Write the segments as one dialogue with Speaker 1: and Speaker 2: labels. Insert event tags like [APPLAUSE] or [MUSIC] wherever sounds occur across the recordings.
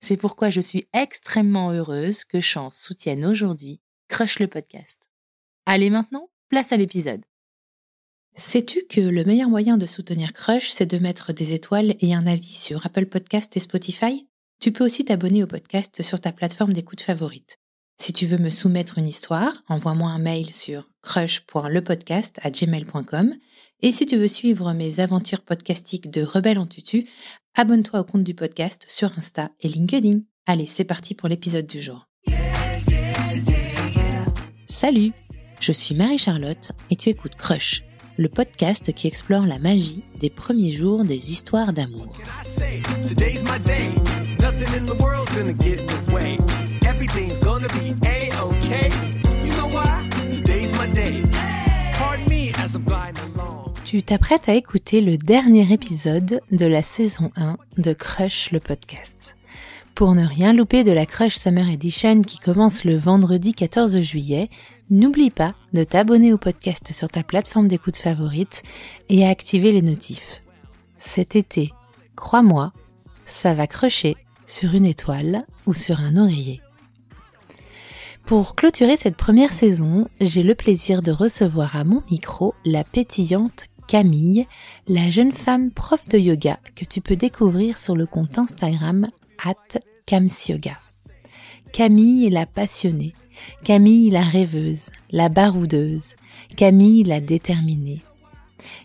Speaker 1: C'est pourquoi je suis extrêmement heureuse que Chance soutienne aujourd'hui Crush le podcast. Allez maintenant, place à l'épisode. Sais-tu que le meilleur moyen de soutenir Crush, c'est de mettre des étoiles et un avis sur Apple Podcast et Spotify? Tu peux aussi t'abonner au podcast sur ta plateforme d'écoute favorite. Si tu veux me soumettre une histoire, envoie-moi un mail sur crush.lepodcast@gmail.com et si tu veux suivre mes aventures podcastiques de Rebelle en tutu, abonne-toi au compte du podcast sur Insta et LinkedIn. Allez, c'est parti pour l'épisode du jour. Salut, je suis Marie-Charlotte et tu écoutes Crush, le podcast qui explore la magie des premiers jours des histoires d'amour. Tu t'apprêtes à écouter le dernier épisode de la saison 1 de Crush le podcast. Pour ne rien louper de la Crush Summer Edition qui commence le vendredi 14 juillet, n'oublie pas de t'abonner au podcast sur ta plateforme d'écoute favorite et à activer les notifs. Cet été, crois-moi, ça va crusher sur une étoile ou sur un oreiller. Pour clôturer cette première saison, j'ai le plaisir de recevoir à mon micro la pétillante Camille, la jeune femme prof de yoga que tu peux découvrir sur le compte Instagram at Camsyoga. Camille est la passionnée, Camille la rêveuse, la baroudeuse, Camille la déterminée.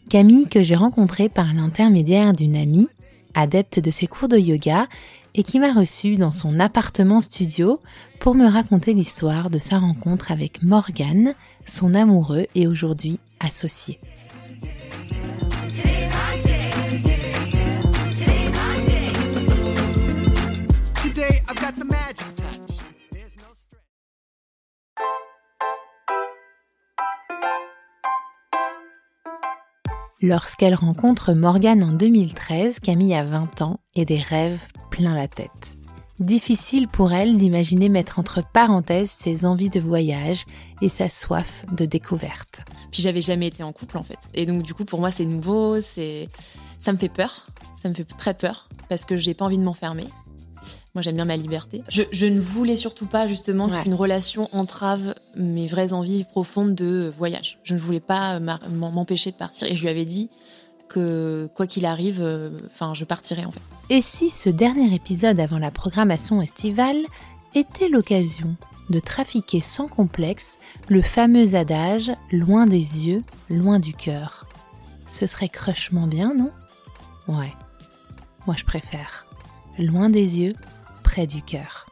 Speaker 1: Camille que j'ai rencontrée par l'intermédiaire d'une amie, adepte de ses cours de yoga, et qui m'a reçue dans son appartement studio pour me raconter l'histoire de sa rencontre avec Morgane, son amoureux et aujourd'hui associé. Lorsqu'elle rencontre Morgane en 2013, Camille a 20 ans et des rêves plein la tête. Difficile pour elle d'imaginer mettre entre parenthèses ses envies de voyage et sa soif de découverte.
Speaker 2: Puis j'avais jamais été en couple en fait. Et donc du coup pour moi c'est nouveau, c'est ça me fait peur, ça me fait très peur parce que j'ai pas envie de m'enfermer. Moi, j'aime bien ma liberté. Je, ne voulais surtout pas, justement, qu'une relation entrave mes vraies envies profondes de voyage. Je ne voulais pas m'empêcher de partir. Et je lui avais dit que, quoi qu'il arrive, euh, je partirais, en fait.
Speaker 1: Et si ce dernier épisode avant la programmation estivale était l'occasion de trafiquer sans complexe le fameux adage loin des yeux, loin du cœur Ce serait crushement bien, non? Ouais. Moi, je préfère. Loin des yeux, près du cœur.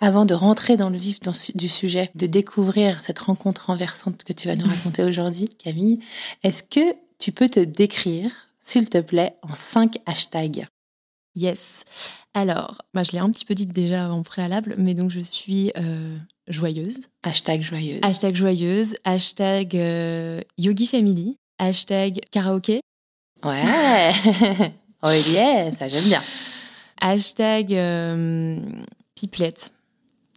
Speaker 1: Avant de rentrer dans le vif du sujet, de découvrir cette rencontre renversante que tu vas nous [LAUGHS] raconter aujourd'hui, Camille, est-ce que tu peux te décrire, s'il te plaît, en cinq hashtags?
Speaker 2: Yes. Alors, moi, je l'ai un petit peu dit déjà en préalable, mais donc je suis euh, joyeuse.
Speaker 1: Hashtag joyeuse.
Speaker 2: Hashtag joyeuse. Hashtag euh, yogi family. Hashtag karaoké.
Speaker 1: Ouais. [LAUGHS] oh yeah, ça j'aime bien. [LAUGHS]
Speaker 2: Hashtag euh, pipelette,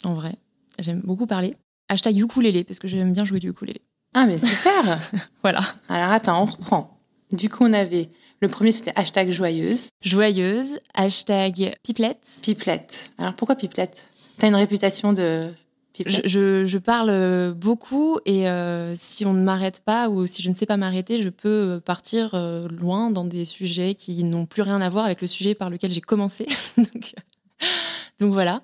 Speaker 2: en vrai. J'aime beaucoup parler. Hashtag ukulélé, parce que j'aime bien jouer du ukulélé.
Speaker 1: Ah, mais super [LAUGHS]
Speaker 2: Voilà.
Speaker 1: Alors attends, on reprend. Du coup, on avait. Le premier, c'était hashtag joyeuse.
Speaker 2: Joyeuse, hashtag pipelette.
Speaker 1: Pipelette. Alors pourquoi pipelette? T'as une réputation de
Speaker 2: Je,
Speaker 1: pipelette
Speaker 2: je- je parle beaucoup et euh, si on ne m'arrête pas ou si je ne sais pas m'arrêter, je peux partir euh, loin dans des sujets qui n'ont plus rien à voir avec le sujet par lequel j'ai commencé. [LAUGHS] donc, donc voilà.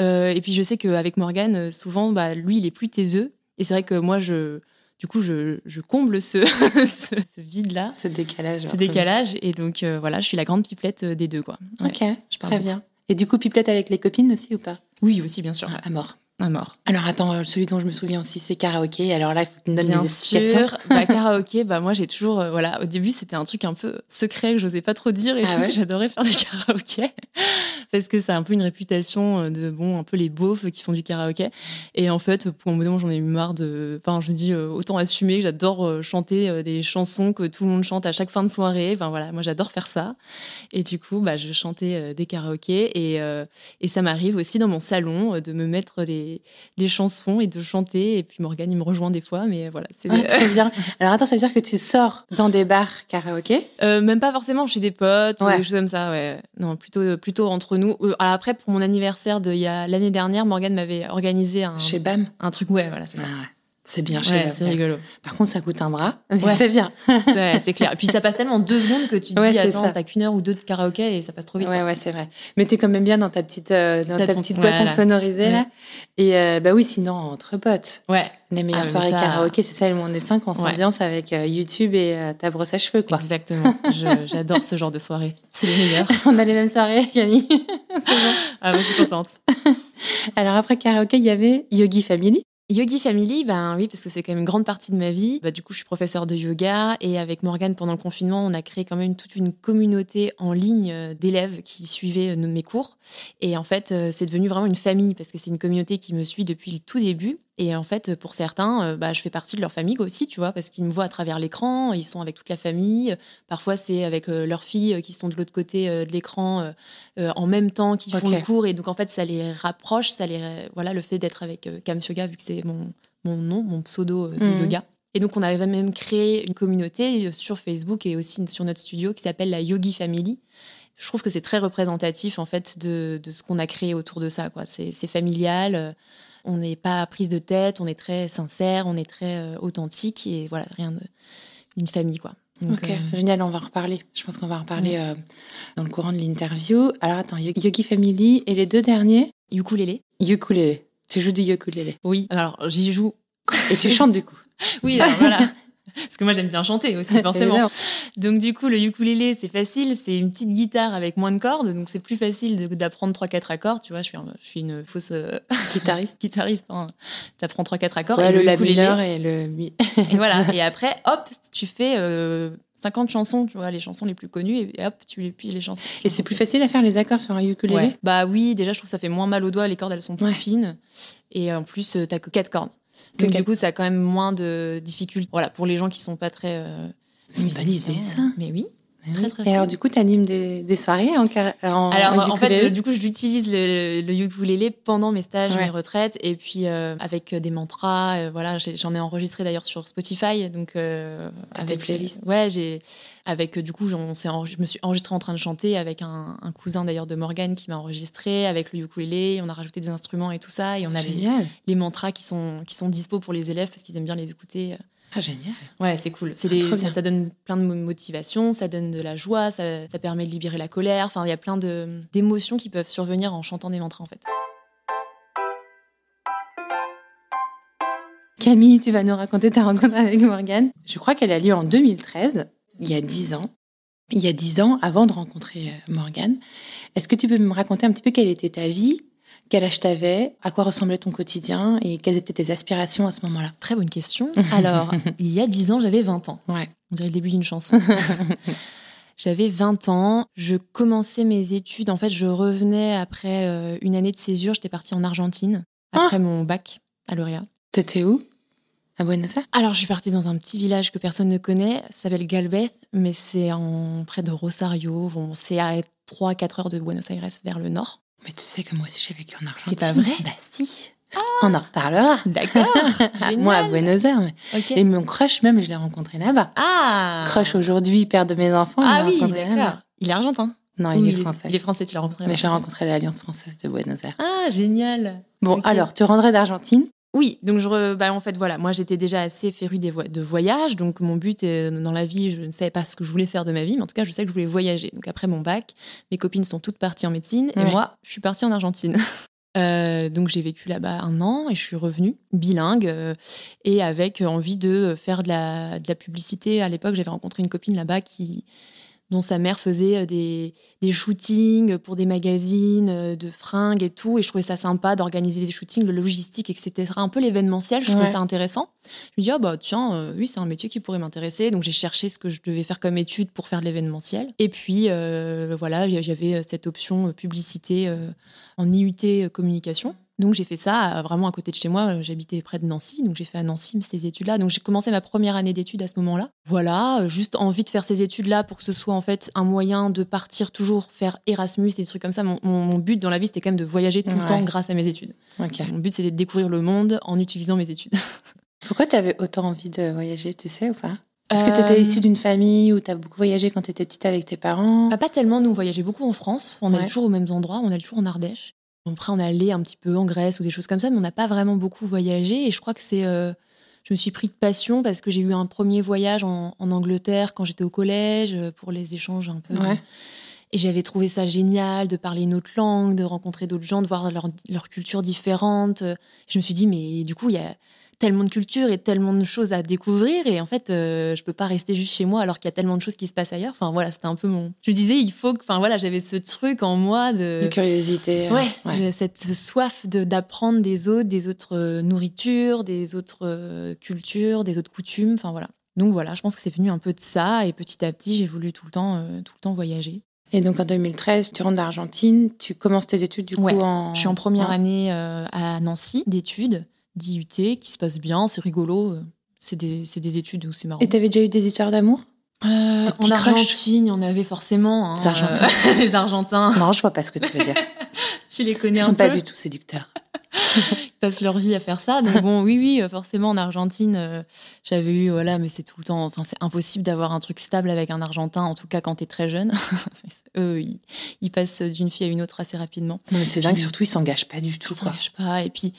Speaker 2: Euh, et puis je sais qu'avec Morgane, euh, souvent, bah, lui, il est plus taiseux. Et c'est vrai que moi, je, du coup, je, je comble ce, [LAUGHS] ce, ce vide-là,
Speaker 1: Ce décalage.
Speaker 2: ce décalage. Et donc euh, voilà, je suis la grande pipelette euh, des deux. Quoi. Ouais.
Speaker 1: Ok,
Speaker 2: je
Speaker 1: très
Speaker 2: beaucoup.
Speaker 1: bien. Et du coup, pipelette avec les copines aussi ou pas?
Speaker 2: Oui, aussi, bien sûr.
Speaker 1: Ah, À mort.
Speaker 2: À mort.
Speaker 1: Alors attends, euh, celui dont je me souviens aussi, c'est karaoké. Alors là, il faut que tu me donnes
Speaker 2: Bien
Speaker 1: des
Speaker 2: sûr, [LAUGHS] bah, karaoké, bah moi j'ai toujours, euh, voilà, au début c'était un truc un peu secret que j'osais pas trop dire et
Speaker 1: Ah ouais [LAUGHS]
Speaker 2: J'adorais faire des karaokés [LAUGHS] parce que c'est un peu une réputation euh, de bon, un peu les beaufs qui font du karaoké. Et en fait, pour un moment, j'en ai eu marre de, enfin, je me dis euh, autant assumer que j'adore euh, chanter des chansons que tout le monde chante à chaque fin de soirée. Enfin voilà, moi j'adore faire ça. Et du coup, bah je chantais des karaokés et et ça m'arrive aussi dans mon salon de me mettre des des chansons et de chanter. Et puis Morgane, il me rejoint des fois, mais voilà, c'est
Speaker 1: Ah, trop bien. Alors attends, ça veut dire que tu sors dans des bars karaoké?
Speaker 2: Euh, même pas forcément chez des potes ou
Speaker 1: Ouais.
Speaker 2: des choses comme ça, ouais. Non, plutôt, plutôt entre nous. Euh, alors après, pour mon anniversaire de l'année dernière, Morgane m'avait organisé un,
Speaker 1: chez BAM
Speaker 2: un truc. Ouais, voilà, c'est
Speaker 1: Ah ouais. C'est bien chez
Speaker 2: Ouais, c'est rigolo.
Speaker 1: Par contre, ça coûte un bras. mais
Speaker 2: Ouais. [LAUGHS]
Speaker 1: C'est bien. [LAUGHS]
Speaker 2: C'est clair. Et puis ça passe tellement en deux secondes que tu te
Speaker 1: Ouais,
Speaker 2: dis, attends, t'as qu'une heure ou deux de karaoké et ça passe trop vite.
Speaker 1: Ouais, ouais, c'est vrai. Mais t'es quand même bien dans ta petite, euh, dans ta
Speaker 2: ton-
Speaker 1: petite boîte
Speaker 2: voilà.
Speaker 1: à sonoriser,
Speaker 2: Ouais.
Speaker 1: là. Et euh, bah oui, sinon, entre potes.
Speaker 2: Ouais,
Speaker 1: Les meilleures
Speaker 2: Ah,
Speaker 1: soirées
Speaker 2: ça-
Speaker 1: karaoké, c'est celles où on est cinq, on s'ambiance avec euh, YouTube et euh, ta brosse à cheveux, quoi.
Speaker 2: exactement. [LAUGHS] J'adore ce genre de soirée. C'est les meilleurs.
Speaker 1: on a les mêmes soirées, Camille.
Speaker 2: Ah, moi, je suis contente.
Speaker 1: Alors après karaoké, il y avait Yogi Family.
Speaker 2: Yogi Family, ben oui, parce que c'est quand même une grande partie de ma vie. Bah, du coup, je suis professeure de yoga et avec Morgane, pendant le confinement, on a créé quand même toute une communauté en ligne euh, d'élèves qui suivaient euh, mes cours. Et en fait, euh, c'est devenu vraiment une famille parce que c'est une communauté qui me suit depuis le tout début. Et en fait, pour certains, euh, bah, je fais partie de leur famille aussi, tu vois, parce qu'ils me voient à travers l'écran, ils sont avec toute la famille. Parfois, c'est avec euh, leurs filles euh, qui sont de l'autre côté de l'écran en même temps, qui font le cours. Et donc, en fait, ça les rapproche. Ça les, voilà, le fait d'être avec Cam Yoga, vu que c'est mon, mon nom, mon pseudo de
Speaker 1: Mhm.
Speaker 2: yoga. Et donc, on avait même créé une communauté sur Facebook et aussi sur notre studio qui s'appelle la Yogi Family. Je trouve que c'est très représentatif en fait de, de ce qu'on a créé autour de ça. quoi. C'est familial, on n'est pas prise de tête, on est très sincère, on est très euh, authentique et voilà, rien de. Une famille quoi. Donc,
Speaker 1: Ok,
Speaker 2: euh,
Speaker 1: génial, on va en reparler. Je pense qu'on va en reparler euh, dans le courant de l'interview. Alors attends, Yo- Yogi Family et les deux derniers,
Speaker 2: ukulélé
Speaker 1: ukulélé. Tu joues du ukulélé.
Speaker 2: Oui, alors j'y joue.
Speaker 1: Et tu chantes du coup. [LAUGHS]
Speaker 2: Oui, alors voilà. [LAUGHS] Parce que moi j'aime bien chanter aussi, [LAUGHS] forcément. Donc du coup, le ukulélé, c'est facile, c'est une petite guitare avec moins de cordes, donc c'est plus facile d'apprendre 3-4 accords. Tu vois, je suis, un- je suis une fausse euh,
Speaker 1: Guitariste. [LAUGHS]
Speaker 2: guitariste. Hein. Tu apprends 3-4 accords.
Speaker 1: Ouais,
Speaker 2: et
Speaker 1: le la mineur et le mi. [LAUGHS]
Speaker 2: Et voilà. Et après, hop, tu fais euh, 50 chansons, tu vois, les chansons les plus connues, et hop, tu les piles les chansons.
Speaker 1: Et c'est plus facile à faire les accords sur un ukulélé?
Speaker 2: Ouais. Bah oui, déjà, je trouve que ça fait moins mal aux doigts, les cordes, elles sont plus
Speaker 1: Ouais.
Speaker 2: fines. Et en plus, euh, t'as que 4 cordes. Donc du coup, ça a quand même moins de difficultés. Voilà, pour les gens qui sont pas très. euh, musiciens.
Speaker 1: ça.
Speaker 2: Mais oui.
Speaker 1: Oui.
Speaker 2: très, très
Speaker 1: et alors du coup, tu animes des, des soirées en, en
Speaker 2: Alors
Speaker 1: en
Speaker 2: en fait, euh, du coup, j'utilise le, le ukulélé pendant mes stages,
Speaker 1: Ouais.
Speaker 2: mes retraites, et puis euh, avec des mantras. voilà, j'en ai enregistré d'ailleurs sur Spotify, donc.
Speaker 1: T'as des
Speaker 2: avec,
Speaker 1: playlists
Speaker 2: Ouais, j'ai avec euh, du coup, on je me suis enregistrée en train de chanter avec un, un cousin d'ailleurs de Morgane qui m'a enregistré avec le ukulélé. On a rajouté des instruments et tout ça, et on a les, mantras qui sont qui sont dispo pour les élèves parce qu'ils aiment bien les écouter.
Speaker 1: Ah, génial.
Speaker 2: Ouais, c'est cool. C'est
Speaker 1: Ah,
Speaker 2: ça, donne plein de mo- motivation, ça donne de la joie, ça, ça permet de libérer la colère. Enfin, il y a plein de- d'émotions qui peuvent survenir en chantant des mantras, en fait.
Speaker 1: Camille, tu vas nous raconter ta rencontre avec Morgane. Je crois qu'elle a lieu en 2013, il y a 10 ans. Il y a 10 ans, avant de rencontrer euh, Morgane. Est-ce que tu peux me raconter un petit peu quelle était ta vie, quel âge t'avais, à quoi ressemblait ton quotidien et quelles étaient tes aspirations à ce moment-là?
Speaker 2: Très bonne question. [LAUGHS] Alors, il y a 10 ans, j'avais 20 ans.
Speaker 1: Ouais.
Speaker 2: On dirait le début d'une chanson. [LAUGHS] J'avais 20 ans, je commençais mes études. En fait, je revenais après euh, une année de césure. J'étais partie en Argentine après mon bac à Lauréat.
Speaker 1: T'étais où? À Buenos Aires?
Speaker 2: Alors, je suis partie dans un petit village que personne ne connaît. Ça s'appelle Galvez, mais c'est en près de Rosario. Bon, c'est à 3-4 heures de Buenos Aires vers le nord.
Speaker 1: Mais tu sais que moi aussi j'ai vécu en Argentine.
Speaker 2: C'est pas vrai?
Speaker 1: Bah si. On en reparlera.
Speaker 2: D'accord. [LAUGHS]
Speaker 1: Moi à. Buenos Aires. mais-
Speaker 2: Ok.
Speaker 1: Et mon crush, même, je l'ai rencontré là-bas.
Speaker 2: Ah.
Speaker 1: Crush aujourd'hui, père de mes enfants.
Speaker 2: Ah oui, d'accord. Il est argentin.
Speaker 1: Non, il est français.
Speaker 2: Il est français, tu l'as rencontré.
Speaker 1: Mais je l'ai rencontré à l'Alliance française de Buenos Aires.
Speaker 2: Ah, génial.
Speaker 1: Bon, alors, tu rendrais d'Argentine?
Speaker 2: Oui, donc je re- bah, en fait voilà, moi j'étais déjà assez férue des vo- de voyage, donc mon but euh, dans la vie, je ne savais pas ce que je voulais faire de ma vie, mais en tout cas je sais que je voulais voyager. Donc après mon bac, mes copines sont toutes parties en médecine et
Speaker 1: Ouais.
Speaker 2: moi je suis partie en Argentine. [LAUGHS] Euh, donc j'ai vécu là-bas un an et je suis revenue bilingue euh, et avec envie de faire de la, de la publicité. À l'époque j'avais rencontré une copine là-bas qui dont sa mère faisait euh, des, des shootings pour des magazines euh, de fringues et tout. Et je trouvais ça sympa d'organiser des shootings, le logistique, etc. Un peu l'événementiel, je trouvais ça intéressant. Je me dis, ah bah tiens, euh, oui, c'est un métier qui pourrait m'intéresser. Donc j'ai cherché ce que je devais faire comme étude pour faire de l'événementiel. Et puis euh, voilà, j'avais cette option publicité euh, en IUT communication. Donc j'ai fait ça euh, vraiment à côté de chez moi. Euh, J'habitais près de Nancy, donc j'ai fait à Nancy ces études-là. Donc j'ai commencé ma première année d'études à ce moment-là. Voilà, euh, juste envie de faire ces études-là pour que ce soit en fait un moyen de partir toujours faire Erasmus et des trucs comme ça. Mon, mon- mon but dans la vie, c'était quand même de voyager tout
Speaker 1: Ouais.
Speaker 2: le temps grâce à mes études. Mon but, c'était de découvrir le monde en utilisant mes études. [LAUGHS]
Speaker 1: Pourquoi tu avais autant envie de voyager, tu sais ou pas? Est-ce que tu étais issue d'une famille où tu as beaucoup voyagé quand tu étais petite avec tes parents?
Speaker 2: Bah, pas tellement, nous on voyageait beaucoup en France, on allait
Speaker 1: Ouais.
Speaker 2: toujours aux mêmes endroits, on allait toujours en Ardèche. Après on allait un petit peu en Grèce ou des choses comme ça, mais on n'a pas vraiment beaucoup voyagé et je crois que c'est... euh, je me suis pris de passion parce que j'ai eu un premier voyage en, en Angleterre quand j'étais au collège euh, pour les échanges un peu.
Speaker 1: Ouais.
Speaker 2: Et j'avais trouvé ça génial de parler une autre langue, de rencontrer d'autres gens, de voir leur, leur culture différente. Je me suis dit, mais du coup, il y a tellement de cultures et tellement de choses à découvrir. Et en fait, euh, je peux pas rester juste chez moi alors qu'il y a tellement de choses qui se passent ailleurs. Enfin, voilà, c'était un peu mon. Je me disais, il faut que. Enfin, voilà, j'avais ce truc en moi de.
Speaker 1: De curiosité.
Speaker 2: Ouais, j'ai cette soif de- d'apprendre des autres, des autres euh, nourritures, des autres euh, cultures, des autres coutumes. Enfin, voilà. Donc voilà, je pense que c'est venu un peu de ça. Et petit à petit, j'ai voulu tout le temps, euh, tout le temps voyager.
Speaker 1: Et donc en 2013, tu rentres d'Argentine, tu commences tes études du coup
Speaker 2: Ouais.
Speaker 1: en.
Speaker 2: Je suis en première
Speaker 1: Ouais.
Speaker 2: année euh, à Nancy d'études, d'IUT, qui se passe bien, c'est rigolo. euh, C'est des, des études où c'est marrant.
Speaker 1: Et t'avais déjà eu des histoires d'amour?
Speaker 2: Euh, en Argentine, il y en avait forcément. hein,
Speaker 1: Les Argentins.
Speaker 2: euh, [LAUGHS] les Argentins,
Speaker 1: Non, je vois pas ce que tu veux dire. [LAUGHS]
Speaker 2: tu les
Speaker 1: Ils
Speaker 2: connais un
Speaker 1: sont
Speaker 2: peu.
Speaker 1: pas du tout séducteurs. [LAUGHS]
Speaker 2: Ils passent leur vie à faire ça. Donc bon, oui, oui, forcément en Argentine, euh, j'avais eu, voilà, mais c'est tout le temps. Enfin, c'est impossible d'avoir un truc stable avec un Argentin, en tout cas quand t'es très jeune. Eux, ils, ils passent d'une fille à une autre assez rapidement.
Speaker 1: Non, mais c'est dingue, surtout ils s'engagent pas du
Speaker 2: Ils
Speaker 1: tout. Quoi.
Speaker 2: s'engagent pas. Et puis,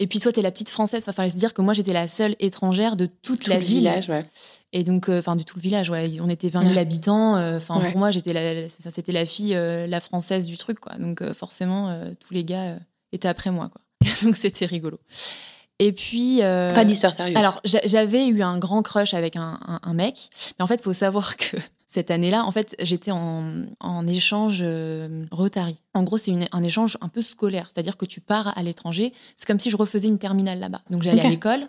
Speaker 2: et puis toi, t'es la petite française. Enfin, fallait se dire que moi, j'étais la seule étrangère de toute
Speaker 1: Tout
Speaker 2: la
Speaker 1: le
Speaker 2: ville.
Speaker 1: village, ouais.
Speaker 2: Et donc, euh, enfin, de tout le village, ouais. On était 20 000
Speaker 1: Ouais.
Speaker 2: habitants. euh, Enfin,
Speaker 1: Ouais.
Speaker 2: pour moi, j'étais la, ça, c'était la fille, euh, la française du truc, quoi. Donc, euh, forcément, euh, tous les gars euh, étaient après moi, quoi. [LAUGHS] donc, c'était rigolo. Et puis. euh,
Speaker 1: Pas d'histoire sérieuse.
Speaker 2: alors, j'a- j'avais eu un grand crush avec un, un- un mec, mais en fait, il faut savoir [LAUGHS] que cette année-là, en fait, j'étais en, en échange euh, Rotary. En gros, c'est un échange un peu scolaire, c'est-à-dire que tu pars à l'étranger. C'est comme si je refaisais une terminale là-bas. Donc, j'allais à l'école,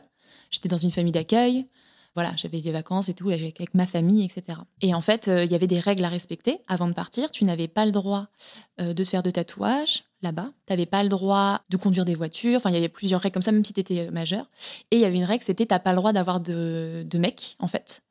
Speaker 2: j'étais dans une famille d'accueil. Voilà, j'avais des vacances et tout, avec avec ma famille, etc. Et en fait, euh, il y avait des règles à respecter. Avant de partir, tu n'avais pas le droit euh, de te faire de tatouage là-bas. Tu n'avais pas le droit de conduire des voitures. Enfin, il y avait plusieurs règles comme ça, même si tu étais majeur. Et il y avait une règle, c'était t'as pas le droit d'avoir de, de mec, en fait.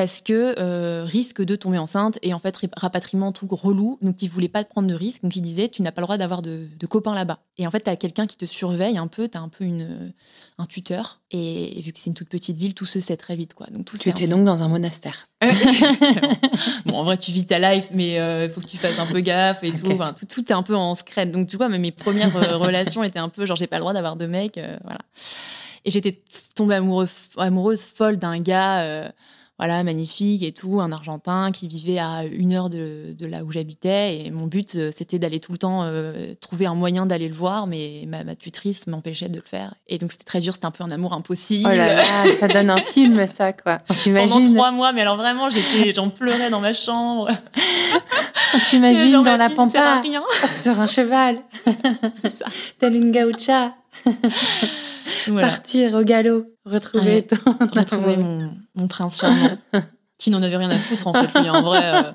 Speaker 2: Parce que euh, risque de tomber enceinte et en fait rapatriement tout relou. Donc ils voulaient pas te prendre de risque. Donc ils disaient tu n'as pas le droit d'avoir de, de copains là-bas. Et en fait tu as quelqu'un qui te surveille un peu, tu as un peu une, un tuteur. Et, et vu que c'est une toute petite ville, tout se sait très vite quoi. Donc tout
Speaker 1: tu étais donc dans un monastère. [LAUGHS]
Speaker 2: Bon, en vrai, tu vis ta life, mais il faut que tu fasses un peu gaffe et tout. Enfin, tout. Tout est un peu en secret. Donc, tu vois, mais mes premières euh, relations étaient un peu genre, j'ai pas le droit d'avoir de mec. euh, voilà. Et j'étais tombée amoureux, amoureuse folle d'un gars, euh, voilà, magnifique et tout, un Argentin qui vivait à une heure de, de là où j'habitais. Et mon but, euh, c'était d'aller tout le temps euh, trouver un moyen d'aller le voir, mais ma, ma tutrice m'empêchait de le faire. Et donc, c'était très dur, c'était un peu un amour impossible.
Speaker 1: Oh là là, ça donne un film, [LAUGHS] ça, quoi. On
Speaker 2: Pendant trois mois, mais alors vraiment, j'en pleurais dans ma chambre. [LAUGHS]
Speaker 1: on t'imagine dans la pampa, sur un cheval, [LAUGHS]
Speaker 2: C'est ça.
Speaker 1: tel une gaucha, [LAUGHS]
Speaker 2: Voilà.
Speaker 1: partir au galop, retrouver
Speaker 2: Ouais.
Speaker 1: ton...
Speaker 2: Retrouver mon, mon prince charmant, [LAUGHS] qui n'en avait rien à foutre en fait, lui, en vrai. euh.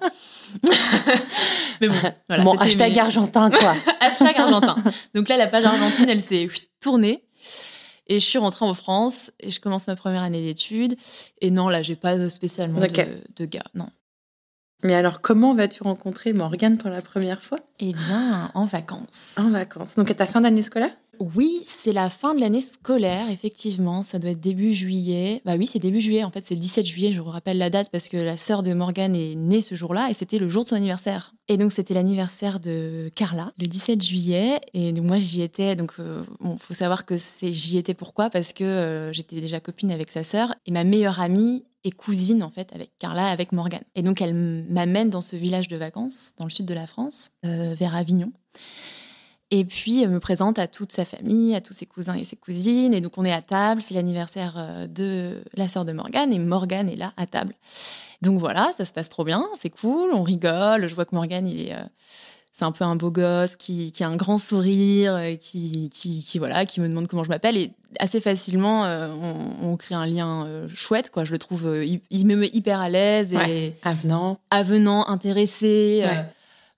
Speaker 2: [LAUGHS] mais bon, voilà.
Speaker 1: bon,
Speaker 2: c'était
Speaker 1: hashtag
Speaker 2: mes-
Speaker 1: argentin, quoi.
Speaker 2: hashtag argentin. Donc là, la page argentine, elle s'est tournée. Et je suis rentrée en France et je commence ma première année d'études. Et non, là, j'ai pas spécialement de gars. Non.
Speaker 1: Mais alors, comment vas-tu rencontrer Morgane pour la première fois?
Speaker 2: Eh bien, en vacances.
Speaker 1: En vacances. Donc, à ta fin d'année scolaire?
Speaker 2: Oui, c'est la fin de l'année scolaire, effectivement. Ça doit être début juillet. Bah oui, c'est début juillet. En fait, c'est le 17 juillet. Je vous rappelle la date parce que la sœur de Morgane est née ce jour-là et c'était le jour de son anniversaire. Et donc, c'était l'anniversaire de Carla, le 17 juillet. Et donc, moi, j'y étais. Donc, euh, bon, faut savoir que c'est j'y étais pourquoi? Parce que euh, j'étais déjà copine avec sa sœur et ma meilleure amie est cousine en fait avec Carla, avec Morgane. Et donc elle m'amène dans ce village de vacances dans le sud de la France, euh, vers Avignon. Et puis, elle me présente à toute sa famille, à tous ses cousins et ses cousines. Et donc, on est à table. C'est l'anniversaire euh, de la sœur de Morgane. Et Morgane est là, à table. Donc, voilà, ça se passe trop bien. C'est cool. On rigole. Je vois que Morgane, il est. Euh, c'est un peu un beau gosse qui, qui a un grand sourire, euh, qui, qui, qui, voilà, qui me demande comment je m'appelle. Et assez facilement, on, on, crée un lien chouette. Quoi. Je le trouve, il, me met hyper à l'aise. et
Speaker 1: Avenant.
Speaker 2: Avenant, intéressé. Ouais.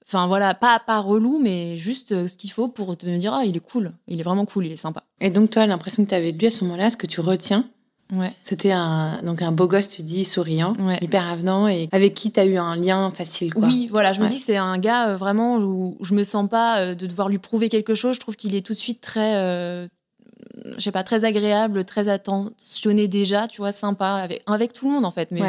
Speaker 2: Enfin voilà, pas, pas relou, mais juste euh, ce qu'il faut pour te dire ah il est cool, il est vraiment cool, il est sympa.
Speaker 1: Et donc toi, l'impression que tu avais de lui à ce moment-là, ce que tu retiens,
Speaker 2: ouais.
Speaker 1: c'était un donc un beau gosse, tu dis souriant, hyper avenant et avec qui tu as eu un lien facile. Quoi.
Speaker 2: Oui, voilà, je me dis que c'est un gars euh, vraiment où je me sens pas euh, de devoir lui prouver quelque chose. Je trouve qu'il est tout de suite très je sais pas, très agréable, très attentionné déjà, tu vois, sympa, avec, avec tout le monde en fait. Mais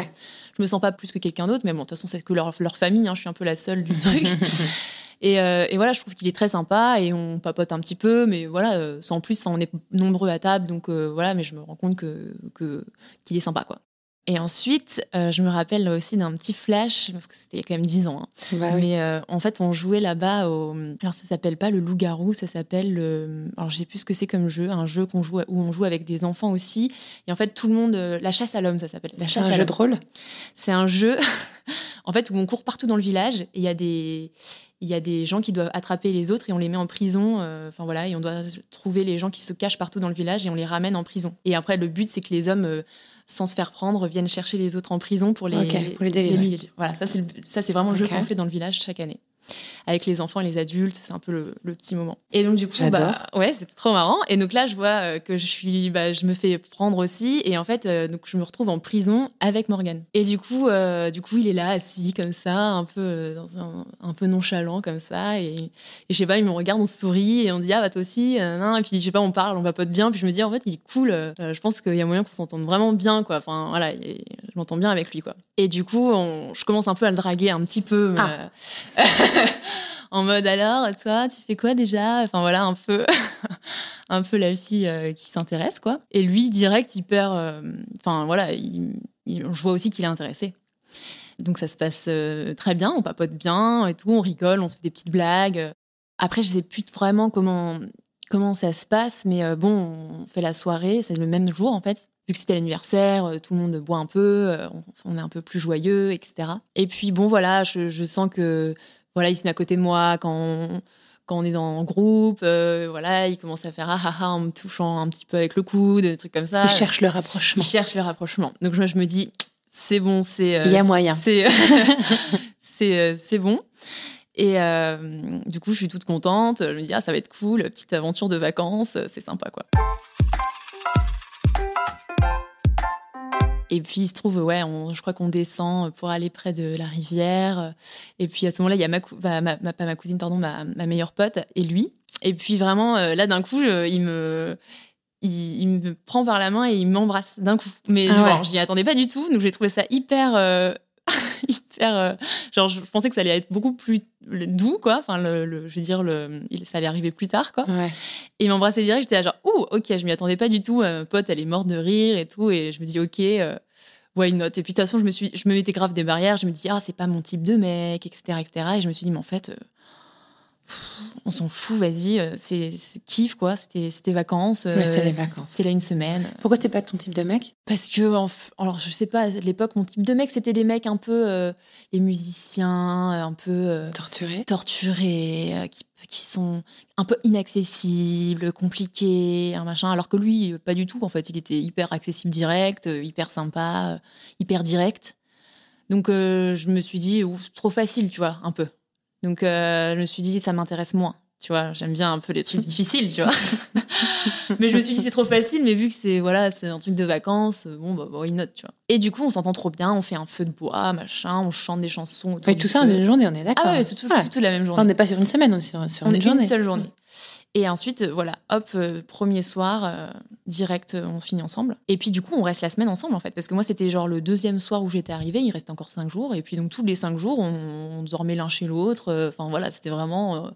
Speaker 2: je me sens pas plus que quelqu'un d'autre, mais bon, de toute façon, c'est que leur, leur famille, hein, je suis un peu la seule du truc. [LAUGHS] et, euh, et, voilà, je trouve qu'il est très sympa et on papote un petit peu, mais voilà, euh, sans plus, on est nombreux à table, donc euh, voilà, mais je me rends compte que qu'il est sympa, quoi. Et ensuite, euh, je me rappelle aussi d'un petit flash, parce que c'était quand même 10 ans. Hein.
Speaker 1: Bah
Speaker 2: Mais euh, en fait, on jouait là-bas au. Alors, ça s'appelle pas le loup-garou, ça s'appelle. Le... Alors, je sais plus ce que c'est comme jeu, un jeu qu'on joue où on joue avec des enfants aussi. Et en fait, tout le monde. Euh, la chasse à l'homme, ça s'appelle. La chasse
Speaker 1: un jeu de rôle?
Speaker 2: C'est un jeu, [LAUGHS] en fait, où on court partout dans le village et il y a des il y a des gens qui doivent attraper les autres et on les met en prison. Enfin voilà, et on doit trouver les gens qui se cachent partout dans le village et on les ramène en prison. Et après, le but, c'est que les hommes sans se faire prendre, viennent chercher les autres en prison pour les,
Speaker 1: pour les délivrer.
Speaker 2: Voilà, ça c'est vraiment le jeu qu'on fait dans le village chaque année avec les enfants et les adultes. C'est un peu le, petit moment. Et donc, du coup, bah, ouais, c'était trop marrant. Et donc là, je vois euh, que je suis, bah, je me fais prendre aussi. Et en fait, euh, donc, je me retrouve en prison avec Morgan. Et du coup, euh, du coup, il est là, assis comme ça, un peu, dans un, un, peu nonchalant comme ça. Et, et je sais pas, il me regarde, on sourit et on dit, ah, bah, toi aussi. non, et puis, je sais pas, on parle, on vapote bien. Puis je me dis, en fait, il est cool. je pense qu'il y a moyen qu'on s'entende vraiment bien, quoi. Enfin, voilà, je m'entends bien avec lui, quoi. Et du coup, je commence un peu à le draguer un petit peu. Ah. [LAUGHS] [LAUGHS] en mode alors, toi, tu fais quoi déjà? Enfin voilà, un peu, [LAUGHS] un peu la fille euh, qui s'intéresse, quoi. Et lui, direct, hyper. Euh, enfin voilà, je vois aussi qu'il est intéressé. Donc ça se passe euh, très bien, on papote bien et tout, on rigole, on se fait des petites blagues. Après, je sais plus vraiment comment, comment ça se passe, mais bon, on fait la soirée, c'est le même jour en fait vu que c'était l'anniversaire, tout le monde boit un peu, on est un peu plus joyeux, etc. Et puis bon, voilà, je sens que voilà, il se met à côté de moi quand on, quand on est dans un groupe, euh, voilà, il commence à faire ah ah ah en me touchant un petit peu avec le coude, des trucs comme ça.
Speaker 1: Il cherche le rapprochement.
Speaker 2: Il cherche le rapprochement. Donc je, je me dis, c'est bon, c'est.
Speaker 1: Euh, il y a moyen.
Speaker 2: C'est [LAUGHS] [LAUGHS] c'est euh, bon. Et du coup, je suis toute contente. Je me dis, ah, ça va être cool, petite aventure de vacances, c'est sympa, quoi. Et puis il se trouve, ouais, je crois qu'on descend pour aller près de la rivière. Et puis à ce moment-là, il y a ma, bah, ma, ma, pas ma cousine, pardon, ma, ma, meilleure pote et lui. Et puis vraiment, euh, là d'un coup, il me il, me prend par la main et il m'embrasse d'un coup. Mais ah je n'y attendais pas du tout, donc j'ai trouvé ça hyper, euh, [LAUGHS] hyper. Euh, genre, je pensais que ça allait être beaucoup plus doux, quoi. Enfin, le, je veux dire, le, ça allait arriver plus tard, quoi. Et il m'embrassait direct, j'étais là, genre, oh, ok, je m'y attendais pas du tout. pote, elle est morte de rire et tout, et je me dis, ok. why not? Et puis de toute façon, je me suis, je me mettais grave des barrières. Je me dis, ah, c'est pas mon type de mec, etc., etc. Et je me suis dit, mais en fait, on s'en fout, vas-y, euh, c'est kiff quoi, c'était vacances.
Speaker 1: C'est les vacances.
Speaker 2: C'est là une semaine.
Speaker 1: Pourquoi c'était pas ton type de mec?
Speaker 2: Parce que, alors je sais pas, à l'époque, mon type de mec, c'était des mecs un peu, euh, les musiciens, euh, un peu.
Speaker 1: torturés
Speaker 2: Torturés, qui, qui, sont un peu inaccessibles, compliqués, un machin. Alors que lui, pas du tout, en fait, il était hyper accessible direct, hyper sympa, hyper direct. Donc je me suis dit, trop facile, tu vois, un peu. Donc, euh, je me suis dit, ça m'intéresse moins. Tu vois, j'aime bien un peu les trucs [LAUGHS] difficiles, tu vois. [LAUGHS] mais je me suis dit, c'est trop facile, mais vu que c'est voilà, c'est un truc de vacances, euh, bon, bah, why not, tu vois. Et du coup, on s'entend trop bien, on fait un feu de bois, machin, on chante des chansons.
Speaker 1: Autour tout ça en une journée, on est d'accord.
Speaker 2: Ah ouais, c'est tout, la même journée.
Speaker 1: on n'est pas sur une semaine, on est sur,
Speaker 2: on
Speaker 1: une
Speaker 2: est
Speaker 1: journée.
Speaker 2: une seule journée. Et ensuite, euh, voilà, hop, euh, premier soir, euh, direct, on finit ensemble. Et puis, du coup, on reste la semaine ensemble, en fait. Parce que moi, c'était genre le deuxième soir où j'étais arrivée, il restait encore cinq jours. Et puis, donc, tous les cinq jours, on, on dormait l'un chez l'autre. Enfin, voilà, c'était vraiment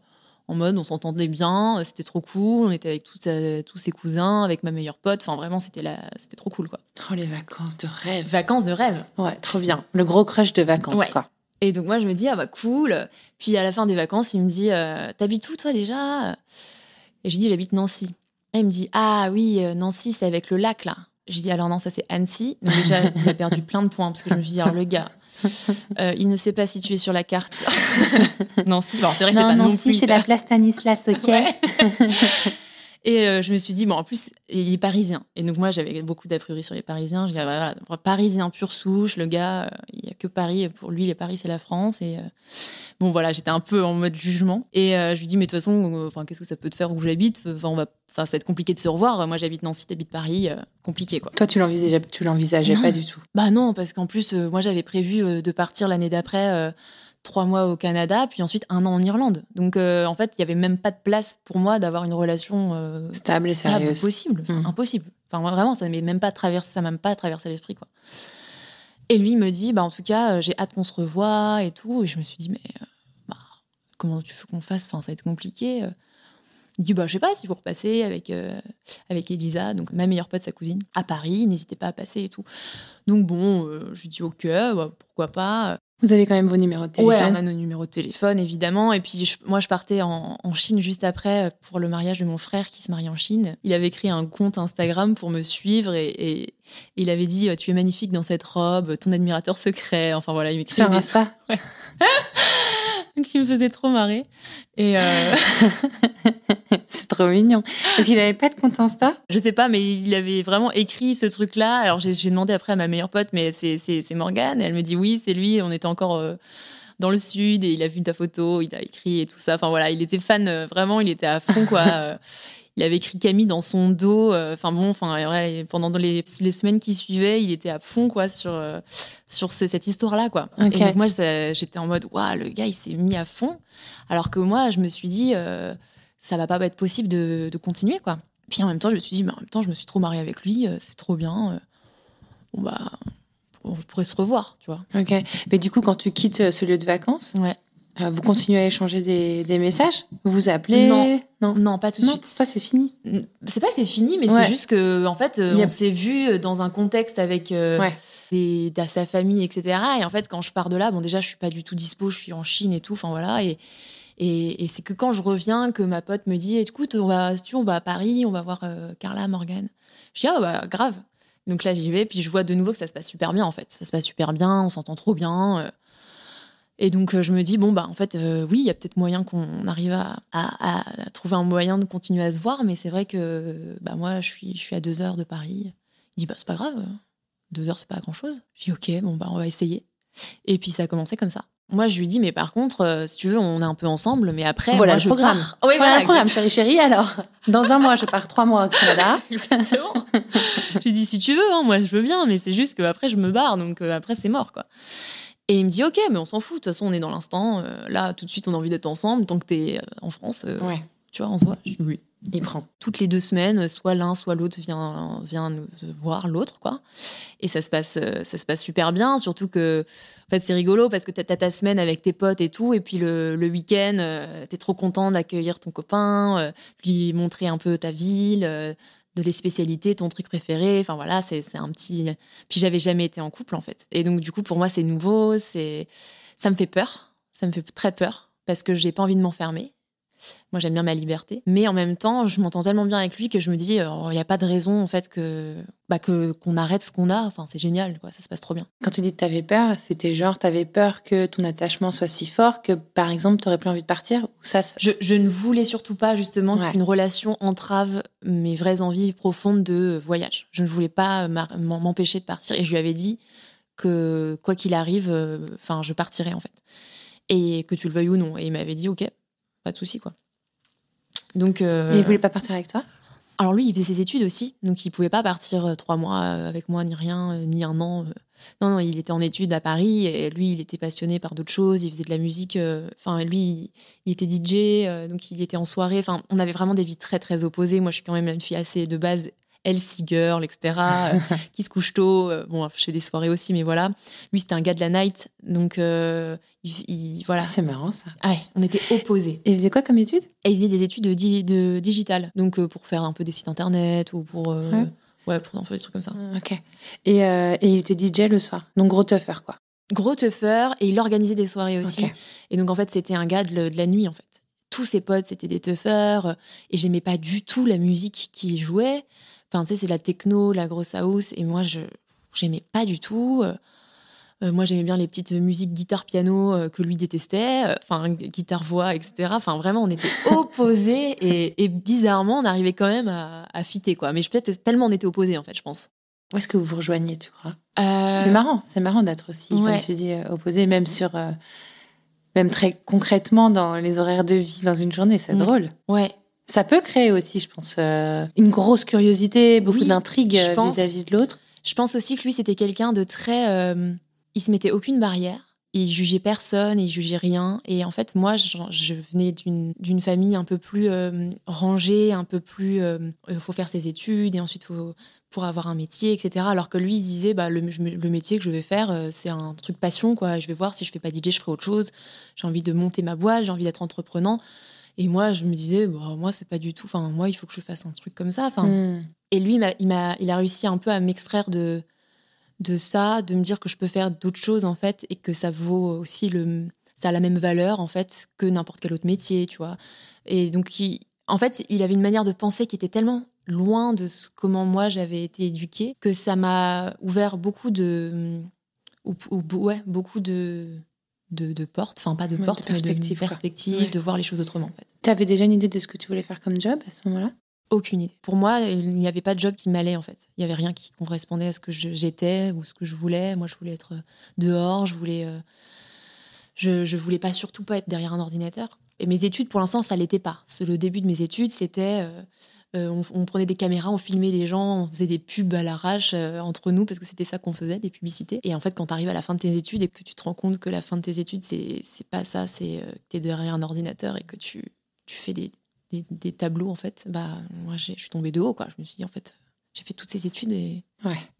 Speaker 2: en mode, on s'entendait bien, c'était trop cool. On était avec tous, tous ses cousins, avec ma meilleure pote. Enfin, vraiment, c'était la... c'était trop cool, quoi.
Speaker 1: Oh, les vacances de rêve.
Speaker 2: Vacances de rêve.
Speaker 1: Ouais, trop bien. Le gros crush de vacances,
Speaker 2: Ouais.
Speaker 1: quoi.
Speaker 2: Et donc moi je me dis ah bah cool. Puis à la fin des vacances il me dit t'habites où toi déjà? Et j'ai dit j'habite Nancy. Et il me dit ah oui euh, Nancy c'est avec le lac là. J'ai dit alors non ça c'est Annecy. Donc déjà [LAUGHS] il a perdu plein de points parce que je me suis dit alors le gars euh, il ne sait pas situer sur la carte. [LAUGHS] Nancy bon c'est vrai que c'est pas non
Speaker 1: Nancy,
Speaker 2: plus
Speaker 1: c'est la place Stanislas, ok [LAUGHS]
Speaker 2: Ouais. Et euh, je me suis dit, bon, en plus, il est parisien. Et donc, moi, j'avais beaucoup d'a priori sur les Parisiens. Je dis, ah, voilà, parisien pur souche, le gars, euh, il n'y a que Paris. Pour lui, les Paris, c'est la France. Et euh, bon, voilà, j'étais un peu en mode jugement. Et euh, je lui dis, mais de toute façon, enfin, qu'est-ce que ça peut te faire où j'habite? Enfin, on va. Enfin, ça va être compliqué de se revoir. Moi, j'habite Nancy, t'habites Paris. euh, compliqué, quoi.
Speaker 1: Toi, tu l'envisageais, tu l'envisageais pas du tout.
Speaker 2: Bah non, parce qu'en plus, euh, moi, j'avais prévu euh, de partir l'année d'après, trois mois au Canada, puis ensuite un an en Irlande. Donc, euh, en fait, il y avait même pas de place pour moi d'avoir une relation euh,
Speaker 1: Stable et
Speaker 2: stable,
Speaker 1: sérieuse.
Speaker 2: possible, Enfin,
Speaker 1: Mm.
Speaker 2: impossible. Enfin, moi, vraiment, ça m'est même pas traversé, ça m'a même pas traversé l'esprit, quoi. Et lui me dit, bah en tout cas, j'ai hâte qu'on se revoie et tout. Et je me suis dit, mais euh, bah, comment tu veux qu'on fasse? Enfin, ça va être compliqué. Il dit, bah, je sais pas, s'il faut repasser avec, euh, avec Elisa, donc ma meilleure pote, sa cousine, à Paris, n'hésitez pas à passer et tout. Donc bon, euh, je lui dis, ok, bah, pourquoi pas.
Speaker 1: Vous avez quand même vos numéros de
Speaker 2: Ouais,
Speaker 1: téléphone.
Speaker 2: on a nos numéros de téléphone, évidemment. Et puis, je- moi, je partais en, en Chine juste après euh, pour le mariage de mon frère qui se marie en Chine. Il avait créé un compte Instagram pour me suivre et, et- il avait dit euh, Tu es magnifique dans cette robe, ton admirateur secret. Enfin, voilà, il m'écrivait des
Speaker 1: Insta. [LAUGHS]
Speaker 2: trucs qui [LAUGHS] me faisaient trop marrer. Et euh, [LAUGHS]
Speaker 1: trop mignon. Parce qu'il avait pas de compte Insta?
Speaker 2: je sais pas, mais il avait vraiment écrit ce truc-là. Alors, j'ai demandé après à ma meilleure pote Mais c'est Morgane. Et elle me dit Oui, c'est lui. On était encore. euh, dans le sud et il a vu ta photo, il a écrit et tout ça. Enfin voilà, il était fan, euh, vraiment, il était à fond quoi. [LAUGHS] Euh, il avait écrit Camille dans son dos. euh, Enfin bon, enfin ouais, pendant les, les semaines qui suivaient, il était à fond quoi sur sur ce- cette histoire-là quoi.
Speaker 1: Ok.
Speaker 2: Et donc moi j'étais en mode waouh, le gars il s'est mis à fond, alors que moi je me suis dit ça va pas être possible de, de continuer quoi. Puis en même temps je me suis dit mais en même temps je me suis trop mariée avec lui, euh, c'est trop bien. euh, bon bah on pourrait se revoir, tu vois.
Speaker 1: Ok. Mais du coup, quand tu quittes euh, ce lieu de vacances,
Speaker 2: Ouais.
Speaker 1: vous continuez à échanger des, des messages? Vous vous appelez?
Speaker 2: Non.
Speaker 1: Non.
Speaker 2: Non, pas tout de
Speaker 1: Non,
Speaker 2: suite.
Speaker 1: ça c'est fini.
Speaker 2: C'est pas c'est fini, mais
Speaker 1: Ouais.
Speaker 2: c'est juste que en fait, on s'est vu dans un contexte avec euh,
Speaker 1: Ouais.
Speaker 2: des, de sa famille, etc. Et en fait, quand je pars de là, bon déjà, je suis pas du tout dispo, je suis en Chine et tout. Enfin voilà, et et, c'est que quand je reviens que ma pote me dit, écoute, on va, si tu on va à Paris, on va voir euh, Carla Morgan. Je dis ah bah grave. Donc là, j'y vais, puis je vois de nouveau que ça se passe super bien en fait. Ça se passe super bien, on s'entend trop bien. euh. Et donc, euh, je me dis, bon, bah, en fait, oui, il y a peut-être moyen qu'on arrive à, à- à trouver un moyen de continuer à se voir, mais c'est vrai que bah, moi, je suis, je suis à deux heures de Paris. Il dit, bah, c'est pas grave, deux heures, c'est pas grand-chose. Je dis, ok, bon, bah, on va essayer. Et puis, ça a commencé comme ça. Moi, je lui dis, mais par contre, euh, si tu veux, on est un peu ensemble, mais après,
Speaker 1: voilà
Speaker 2: moi,
Speaker 1: le
Speaker 2: je
Speaker 1: programme.
Speaker 2: pars. Oui,
Speaker 1: voilà, le programme, chérie, chérie. Alors, dans un mois, je pars trois mois au Canada. [LAUGHS]
Speaker 2: Exactement. J'ai dit si tu veux, hein, moi je veux bien, mais c'est juste qu'après je me barre, donc euh, après c'est mort quoi. Et il me dit ok, mais on s'en fout, de toute façon on est dans l'instant, euh, là tout de suite on a envie d'être ensemble, tant que t'es en France,
Speaker 1: Ouais,
Speaker 2: tu vois, on se voit. Je dis oui.
Speaker 1: Il prend.
Speaker 2: Toutes les deux semaines, soit l'un soit l'autre vient, vient nous voir l'autre quoi. Et ça se passe, euh, ça se passe super bien, surtout que en fait c'est rigolo parce que t'as t'as ta semaine avec tes potes et tout, et puis le, le week-end euh, t'es trop content d'accueillir ton copain, euh, lui montrer un peu ta ville. de les spécialités, ton truc préféré. Enfin voilà, c'est un petit. Puis j'avais jamais été en couple en fait. Et donc du coup pour moi c'est nouveau, c'est ça me fait peur, ça me fait très peur parce que j'ai pas envie de m'enfermer. Moi j'aime bien ma liberté, mais en même temps je m'entends tellement bien avec lui que je me dis il n'y a pas de raison en fait que bah, que qu'on arrête ce qu'on a. Enfin c'est génial quoi, ça se passe trop bien.
Speaker 1: Quand tu dis que tu avais peur, c'était genre, tu avais peur que ton attachement soit si fort que, par exemple, tu n'aurais plus envie de partir Ou ça, ça-
Speaker 2: Je, je ne voulais surtout pas justement
Speaker 1: Ouais.
Speaker 2: qu'une relation entrave mes vraies envies profondes de voyage. Je ne voulais pas m'empêcher de partir et je lui avais dit que quoi qu'il arrive, euh, enfin je partirais en fait. Et que tu le veuilles ou non. Et il m'avait dit ok, pas de souci quoi. Donc euh,
Speaker 1: Et il voulait pas partir avec toi?
Speaker 2: Alors lui, il faisait ses études aussi, donc il pouvait pas partir trois mois avec moi, ni rien, ni un an. Non, non, il était en études à Paris et lui, il était passionné par d'autres choses. Il faisait de la musique. Enfin, lui, il, était DJ, donc il était en soirée. Enfin, on avait vraiment des vies très, très opposées. Moi, je suis quand même une fille assez de base LC Girl, etc., euh, [LAUGHS] qui se couche tôt. Euh, bon, je fais des soirées aussi, mais voilà. Lui, c'était un gars de la night, donc euh, il, voilà.
Speaker 1: C'est marrant ça.
Speaker 2: ouais, on était opposés.
Speaker 1: Et il faisait quoi comme études
Speaker 2: Et il faisait des études de, de digital, donc pour faire un peu des sites internet ou pour. Ouais. pour faire des trucs comme ça.
Speaker 1: Ah, ok. Et, et il était DJ le soir, donc gros tougher, quoi.
Speaker 2: Gros tougher, et il organisait des soirées aussi. Et donc, en fait, c'était un gars de, de la nuit, en fait tous ses potes c'était des toughers et j'aimais pas du tout la musique qui jouait Enfin, tu sais, c'est la techno, la grosse house. Et moi, je j'aimais pas du tout. Euh, moi, j'aimais bien les petites musiques guitare-piano euh, que lui détestait. Euh, enfin, guitare-voix, etc. Enfin, vraiment, on était [LAUGHS] opposés. et, bizarrement, on arrivait quand même à, à fitter, quoi. Mais peut-être tellement on était opposés, en fait, je pense.
Speaker 1: Où est-ce que vous vous rejoignez, tu crois? C'est marrant. C'est marrant d'être aussi, comme tu dis, opposés, même sur... même très concrètement dans les horaires de vie dans une journée, c'est mm. drôle.
Speaker 2: Ouais,
Speaker 1: ça peut créer aussi, je pense, euh, une grosse curiosité, beaucoup d'intrigue euh, vis-à-vis de l'autre.
Speaker 2: Je pense aussi que lui, c'était quelqu'un de très. Euh, il se mettait aucune barrière. Il jugeait personne, il jugeait rien. Et en fait, moi, je, venais d'une famille un peu plus rangée, un peu plus. Il faut faire ses études et ensuite faut pour avoir un métier, etc. Alors que lui, il se disait, bah, le, le métier que je vais faire, c'est un truc passion, quoi. Je vais voir si je fais pas DJ, je ferai autre chose. J'ai envie de monter ma boîte, j'ai envie d'être entreprenant. Et moi, je me disais, bah, moi, c'est pas du tout. Enfin, moi, il faut que je fasse un truc comme ça. Enfin, hmm. Et lui, il, a, il a réussi un peu à m'extraire de, de ça, de me dire que je peux faire d'autres choses, en fait, et que ça vaut aussi le. Ça a la même valeur, en fait, que n'importe quel autre métier, tu vois. Et donc, en fait, il avait une manière de penser qui était tellement loin de ce, comment moi j'avais été éduquée que ça m'a ouvert beaucoup de. Ou, ouais, beaucoup de de, portes, enfin pas de portes, mais de perspectives, de voir les choses autrement. En fait.
Speaker 1: Tu avais déjà une idée de ce que tu voulais faire comme job à ce moment-là?
Speaker 2: Aucune idée. Pour moi, il n'y avait pas de job qui m'allait en fait. Il n'y avait rien qui correspondait à ce que j'étais ou ce que je voulais. Moi, je voulais être euh, dehors, je voulais, euh, je, je voulais pas surtout pas être derrière un ordinateur. Et mes études, pour l'instant, ça l'était pas. Le début de mes études, c'était euh, euh, on, prenait des caméras, on filmait les gens, on faisait des pubs à l'arrache euh, entre nous parce que c'était ça qu'on faisait, des publicités. Et en fait, quand tu arrives à la fin de tes études et que tu te rends compte que la fin de tes études, c'est pas ça, c'est euh, que tu es derrière un ordinateur et que tu, tu fais des, des, tableaux, en fait, bah, moi, je suis tombée de haut. Quoi. Je me suis dit, en fait, j'ai fait toutes ces études et,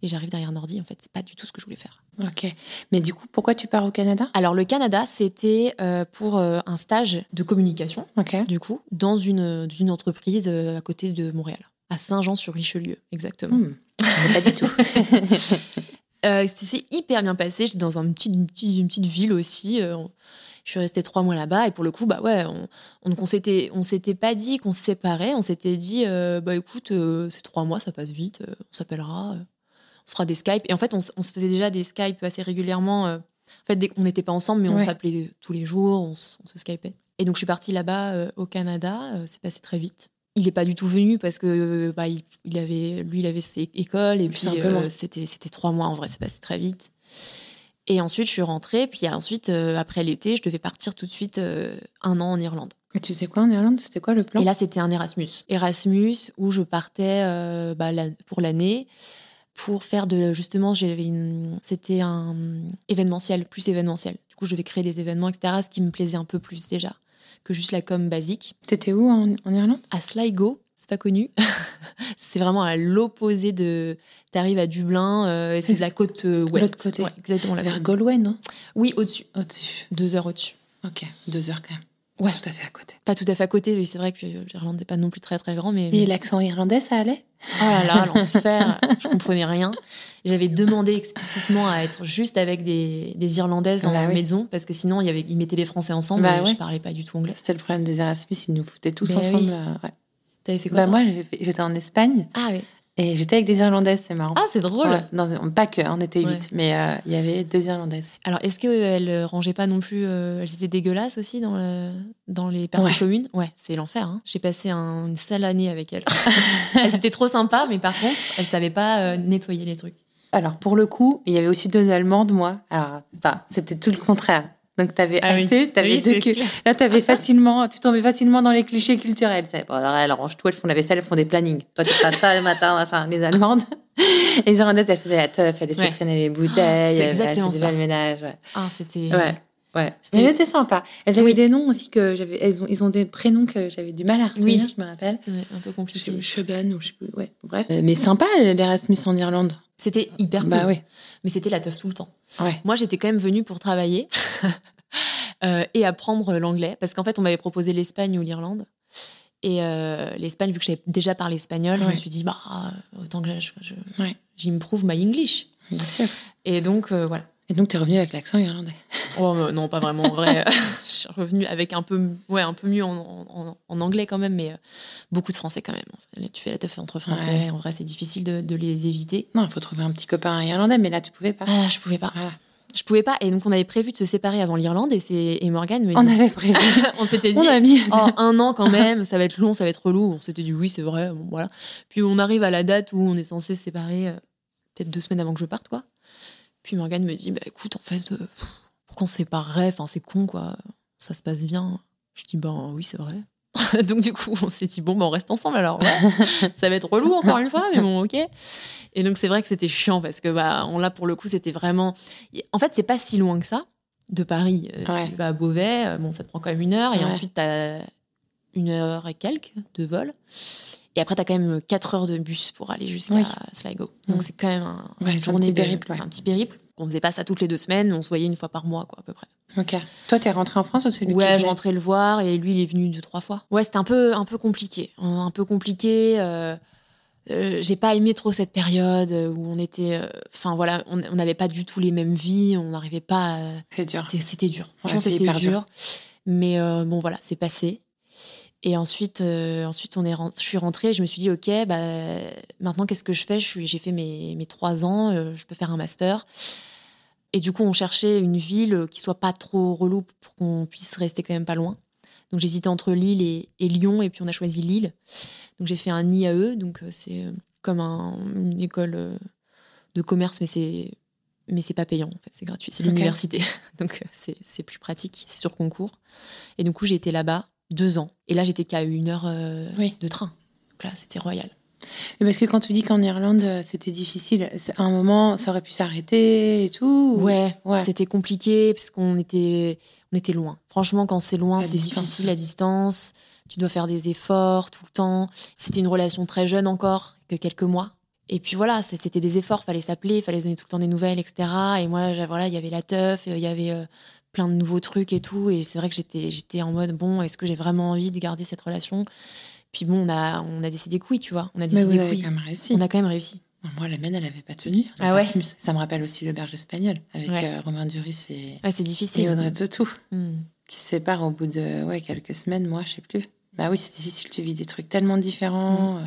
Speaker 2: et j'arrive derrière un ordi. En fait, c'est pas du tout ce que je voulais faire.
Speaker 1: Ok. Mais du coup, pourquoi tu pars au Canada?
Speaker 2: Alors, le Canada, c'était euh, pour euh, un stage de communication, du coup, dans une, une entreprise euh, à côté de Montréal, à Saint-Jean-sur-Richelieu, exactement.
Speaker 1: Hmm. pas du tout. [LAUGHS]
Speaker 2: c'est hyper bien passé. J'étais dans un petit, une, petite, une petite ville aussi. Je suis restée trois mois là-bas et pour le coup, bah ouais, on, on, on s'était, on s'était pas dit qu'on se séparait. On s'était dit, euh, bah écoute, euh, c'est trois mois, ça passe vite, euh, on s'appellera, on sera des Skype. Et en fait, on, on, se faisait déjà des Skype assez régulièrement. en fait, dès qu'on n'était pas ensemble, mais on s'appelait tous les jours, on, se Skypait. Et donc, je suis partie là-bas au Canada. c'est passé très vite. Il n'est pas du tout venu parce que bah, il, avait, lui, il avait ses écoles et puis c'était, c'était trois mois en vrai, c'est passé très vite. Et ensuite, je suis rentrée. Puis ensuite, euh, après l'été, je devais partir tout de suite euh, un an en Irlande.
Speaker 1: Et tu sais quoi en Irlande C'était quoi le plan?
Speaker 2: Et là, c'était un Erasmus. Erasmus où je partais euh, bah, pour l'année pour faire de justement j'avais une c'était un événementiel plus événementiel du coup je vais créer des événements etc ce qui me plaisait un peu plus déjà que juste la com basique
Speaker 1: t'étais où en, en Irlande?
Speaker 2: À Sligo c'est pas connu. [LAUGHS] c'est vraiment à l'opposé de. Tu arrives à Dublin, euh, c'est de la côte euh, ouest.
Speaker 1: côté.
Speaker 2: exactement.
Speaker 1: Vers Galway, non?
Speaker 2: Oui, au-dessus.
Speaker 1: Au-dessus.
Speaker 2: Deux heures au-dessus.
Speaker 1: Ok, deux heures quand même.
Speaker 2: Ouais.
Speaker 1: Tout à fait à côté.
Speaker 2: Pas tout à fait à côté, oui, c'est vrai que l'Irlande n'est pas non plus très très grand. Mais...
Speaker 1: Et l'accent irlandais, ça allait?
Speaker 2: Oh là là, [LAUGHS] l'enfer Je comprenais rien. J'avais demandé explicitement à être juste avec des, des Irlandaises en bah maison, parce que sinon, il y avait, ils mettaient les Français ensemble bah et je parlais pas du tout anglais.
Speaker 1: C'était le problème des Erasmus, ils nous foutaient tous bah ensemble. Euh, ouais.
Speaker 2: T'avais fait quoi
Speaker 1: bah, Moi, j'étais en Espagne.
Speaker 2: Ah oui.
Speaker 1: Et j'étais avec des Irlandaises, c'est marrant.
Speaker 2: Ah, c'est drôle.
Speaker 1: pas que, on était huit, mais euh, il y avait deux Irlandaises.
Speaker 2: Alors, est-ce qu'elles ne rangeaient pas non plus. Euh, elles étaient dégueulasses aussi dans, le, dans les parties communes? Ouais, c'est l'enfer. Hein. J'ai passé une sale année avec elles. [LAUGHS] elles étaient trop sympas, mais par contre, elles ne savaient pas euh, nettoyer les trucs.
Speaker 1: Alors, pour le coup, il y avait aussi deux Allemandes, moi. Alors, c'était tout le contraire Donc, tu avais
Speaker 2: Ah oui.
Speaker 1: assez, tu avais
Speaker 2: Oui,
Speaker 1: deux
Speaker 2: clair.
Speaker 1: Là, tu avais facilement, tu tombais facilement dans les clichés culturels. Bon, alors, elles rangent tout, elles font la vaisselle, elles font des plannings. Toi, tu feras ça le matin, machin. Les Allemandes. Et [LAUGHS] les Irlandaises, elles faisaient la teuf, elles laissaient
Speaker 2: Ouais.
Speaker 1: traîner les bouteilles,
Speaker 2: c'est
Speaker 1: elles, faisaient pas le ménage. Ouais.
Speaker 2: Ah, c'était.
Speaker 1: Ouais. Ouais.
Speaker 2: C'était-
Speaker 1: Mais elles avaient
Speaker 2: Oui.
Speaker 1: des noms aussi que j'avais. Elles ont, ils ont des prénoms que j'avais du mal à retenir,
Speaker 2: Oui.
Speaker 1: je me rappelle.
Speaker 2: Ouais, un peu compliqué.
Speaker 1: Cheben ou je sais plus. Ouais, bref. Euh, Mais sympa l'Erasmus en Irlande.
Speaker 2: C'était hyper
Speaker 1: Bah
Speaker 2: cool. Mais c'était la teuf tout le temps.
Speaker 1: Ouais.
Speaker 2: Moi, j'étais quand même venue pour travailler [LAUGHS] euh, et apprendre l'anglais. Parce qu'en fait, on m'avait proposé l'Espagne ou l'Irlande. Et euh, l'Espagne, vu que j'avais déjà parlé espagnol, je me suis dit, bah, autant que je, je, j'improve my English.
Speaker 1: Bien sûr.
Speaker 2: Et donc, voilà.
Speaker 1: Et donc, tu es revenu avec l'accent irlandais.
Speaker 2: Oh, non, pas vraiment. En vrai, [LAUGHS] je suis revenue avec un peu, ouais, un peu mieux en, en- en anglais quand même, mais euh, beaucoup de français quand même. Tu fais la teuf entre français.
Speaker 1: Ouais.
Speaker 2: En vrai, c'est difficile de, de les éviter.
Speaker 1: Non, il faut trouver un petit copain irlandais, mais là, tu pouvais pas.
Speaker 2: Ah, je pouvais pas.
Speaker 1: Voilà.
Speaker 2: Je pouvais pas. Et donc, on avait prévu de se séparer avant l'Irlande et, c'est- et Morgane me
Speaker 1: On
Speaker 2: dit.
Speaker 1: avait prévu. [LAUGHS]
Speaker 2: on s'était dit.
Speaker 1: On a mis.
Speaker 2: Oh, un an quand même, ça va être long, ça va être relou. On s'était dit oui, c'est vrai, bon, voilà. Puis on arrive à la date où on est censé se séparer, euh, peut-être deux semaines avant que je parte, quoi. Puis Morgane me dit, bah écoute, en fait, euh, pourquoi on se séparerait Enfin, c'est con, quoi. Ça se passe bien. Je dis, ben oui, c'est vrai. [LAUGHS] Donc du coup, on s'est dit, bon, ben on reste ensemble alors. ouais. [LAUGHS] ça va être relou encore une fois, mais bon, ok. Et donc c'est vrai que c'était chiant parce que, bah, on, là, pour le coup, c'était vraiment... En fait, c'est pas si loin que ça de Paris. Euh,
Speaker 1: Ouais.
Speaker 2: Tu vas à Beauvais, euh, bon, ça te prend quand même une heure, et
Speaker 1: Ouais.
Speaker 2: ensuite, t'as une heure et quelques de vol. Et après, t'as quand même 4 heures de bus pour aller jusqu'à
Speaker 1: Oui.
Speaker 2: Sligo. Donc,
Speaker 1: Mm.
Speaker 2: c'est quand même un,
Speaker 1: Ouais,
Speaker 2: une
Speaker 1: c'est un
Speaker 2: journée
Speaker 1: petit
Speaker 2: de-
Speaker 1: périple, ouais.
Speaker 2: un petit périple. On faisait pas ça toutes les deux semaines, on se voyait une fois par mois, quoi, à peu près.
Speaker 1: Ok. Toi, t'es rentré en France ou c'est lui qui
Speaker 2: Ouais, je rentrais le voir et lui, il est venu deux, trois fois. Ouais, c'était un peu, un peu compliqué. Un peu compliqué. euh, euh, J'ai pas aimé trop cette période où on était. euh, Enfin, voilà, on n'avait pas du tout les mêmes vies, on n'arrivait pas. à-
Speaker 1: C'est dur.
Speaker 2: C'était- C'était dur. Franchement,
Speaker 1: Ouais,
Speaker 2: c'était
Speaker 1: hyper
Speaker 2: dur.
Speaker 1: dur.
Speaker 2: Mais euh, bon, voilà, c'est passé. Et ensuite, euh, ensuite on est rent- je suis rentrée et je me suis dit, OK, bah, maintenant, qu'est-ce que je fais? J'ai fait mes, mes trois ans, euh, je peux faire un master. Et du coup, on cherchait une ville qui soit pas trop relou pour qu'on puisse rester quand même pas loin. Donc, j'hésitais entre Lille et, et Lyon, et puis on a choisi Lille. Donc, j'ai fait un IAE, donc euh, c'est euh, comme un- une école euh, de commerce, mais c'est mais c'est pas payant en fait, c'est gratuit, c'est l'université, [LAUGHS] donc euh, c'est c'est plus pratique, c'est sur concours. Et du coup, j'ai été là-bas deux ans, et là j'étais qu'à une heure euh,
Speaker 1: Oui.
Speaker 2: de train. Donc là, c'était royal.
Speaker 1: Mais parce que quand tu dis qu'en Irlande, euh, c'était difficile, à un moment, ça aurait pu s'arrêter et tout. ou-
Speaker 2: Ouais,
Speaker 1: Ouais.
Speaker 2: c'était compliqué parce qu'on était, on était loin. Franchement, quand c'est loin, c'est difficile la distance. Tu dois faire des efforts tout le temps. C'était une relation très jeune encore, que quelques mois. Et puis voilà, c'était des efforts, fallait s'appeler, fallait se donner tout le temps des nouvelles, etc. Et moi, voilà, il y avait la teuf, il y avait euh, plein de nouveaux trucs et tout. Et c'est vrai que j'étais, j'étais en mode bon, est-ce que j'ai vraiment envie de garder cette relation? Puis bon, on a, on a décidé que oui, tu vois. On a
Speaker 1: Mais
Speaker 2: décidé
Speaker 1: vous
Speaker 2: que
Speaker 1: avez
Speaker 2: oui.
Speaker 1: quand même réussi.
Speaker 2: On a quand même réussi.
Speaker 1: Moi, la mienne, elle avait pas tenu.
Speaker 2: Ah ouais.
Speaker 1: Ça me rappelle aussi l'auberge espagnole avec
Speaker 2: Ouais.
Speaker 1: euh, Romain Duris et,
Speaker 2: Ouais, c'est difficile.
Speaker 1: et Audrey Tautou
Speaker 2: Hmm.
Speaker 1: qui se séparent au bout de ouais, quelques semaines, moi, je sais plus. Bah oui, c'est difficile. Tu vis des trucs tellement différents. euh,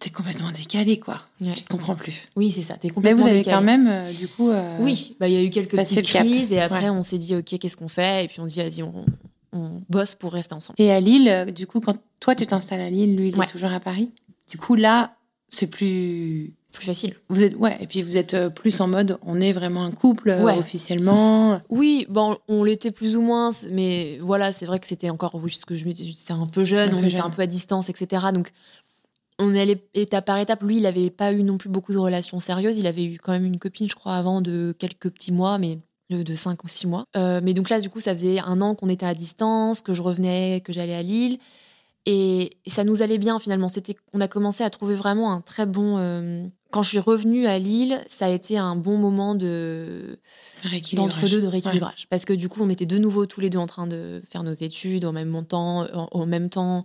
Speaker 1: T'es complètement décalé, quoi.
Speaker 2: Ouais.
Speaker 1: Tu te comprends plus.
Speaker 2: Oui, c'est ça. T'es
Speaker 1: Mais vous avez
Speaker 2: décalé.
Speaker 1: quand même, euh, du coup. euh,
Speaker 2: Oui, bah, il y a eu quelques petites crises et après
Speaker 1: Ouais.
Speaker 2: on s'est dit ok qu'est-ce qu'on fait? Et puis on dit vas-y on, on bosse pour rester ensemble.
Speaker 1: Et à Lille, euh, du coup, quand toi, tu t'installes à Lille, lui, il
Speaker 2: Ouais.
Speaker 1: est toujours à Paris. Du coup, là, c'est plus.
Speaker 2: Plus facile.
Speaker 1: Vous êtes ouais, et puis vous êtes plus en mode, on est vraiment un couple
Speaker 2: Ouais.
Speaker 1: officiellement.
Speaker 2: Oui, bon on l'était plus ou moins, mais voilà c'est vrai que c'était encore oui ce que je me c'était un peu jeune,
Speaker 1: Un
Speaker 2: on
Speaker 1: peu
Speaker 2: était
Speaker 1: jeune.
Speaker 2: un peu à distance etc. Donc on allait étape par étape. Lui il avait pas eu non plus beaucoup de relations sérieuses, il avait eu quand même une copine je crois avant de quelques petits mois mais de, de 5 ou 6 mois. Euh, mais donc là, du coup, ça faisait un an qu'on était à distance, que je revenais, que j'allais à Lille. Et ça nous allait bien finalement. C'était, on a commencé à trouver vraiment un très bon. euh, Quand je suis revenue à Lille, ça a été un bon moment de
Speaker 1: Rééquilibrage.
Speaker 2: d'entre-deux de rééquilibrage. Parce que du coup, on était de nouveau tous les deux en train de faire nos études en même temps. En, en même temps,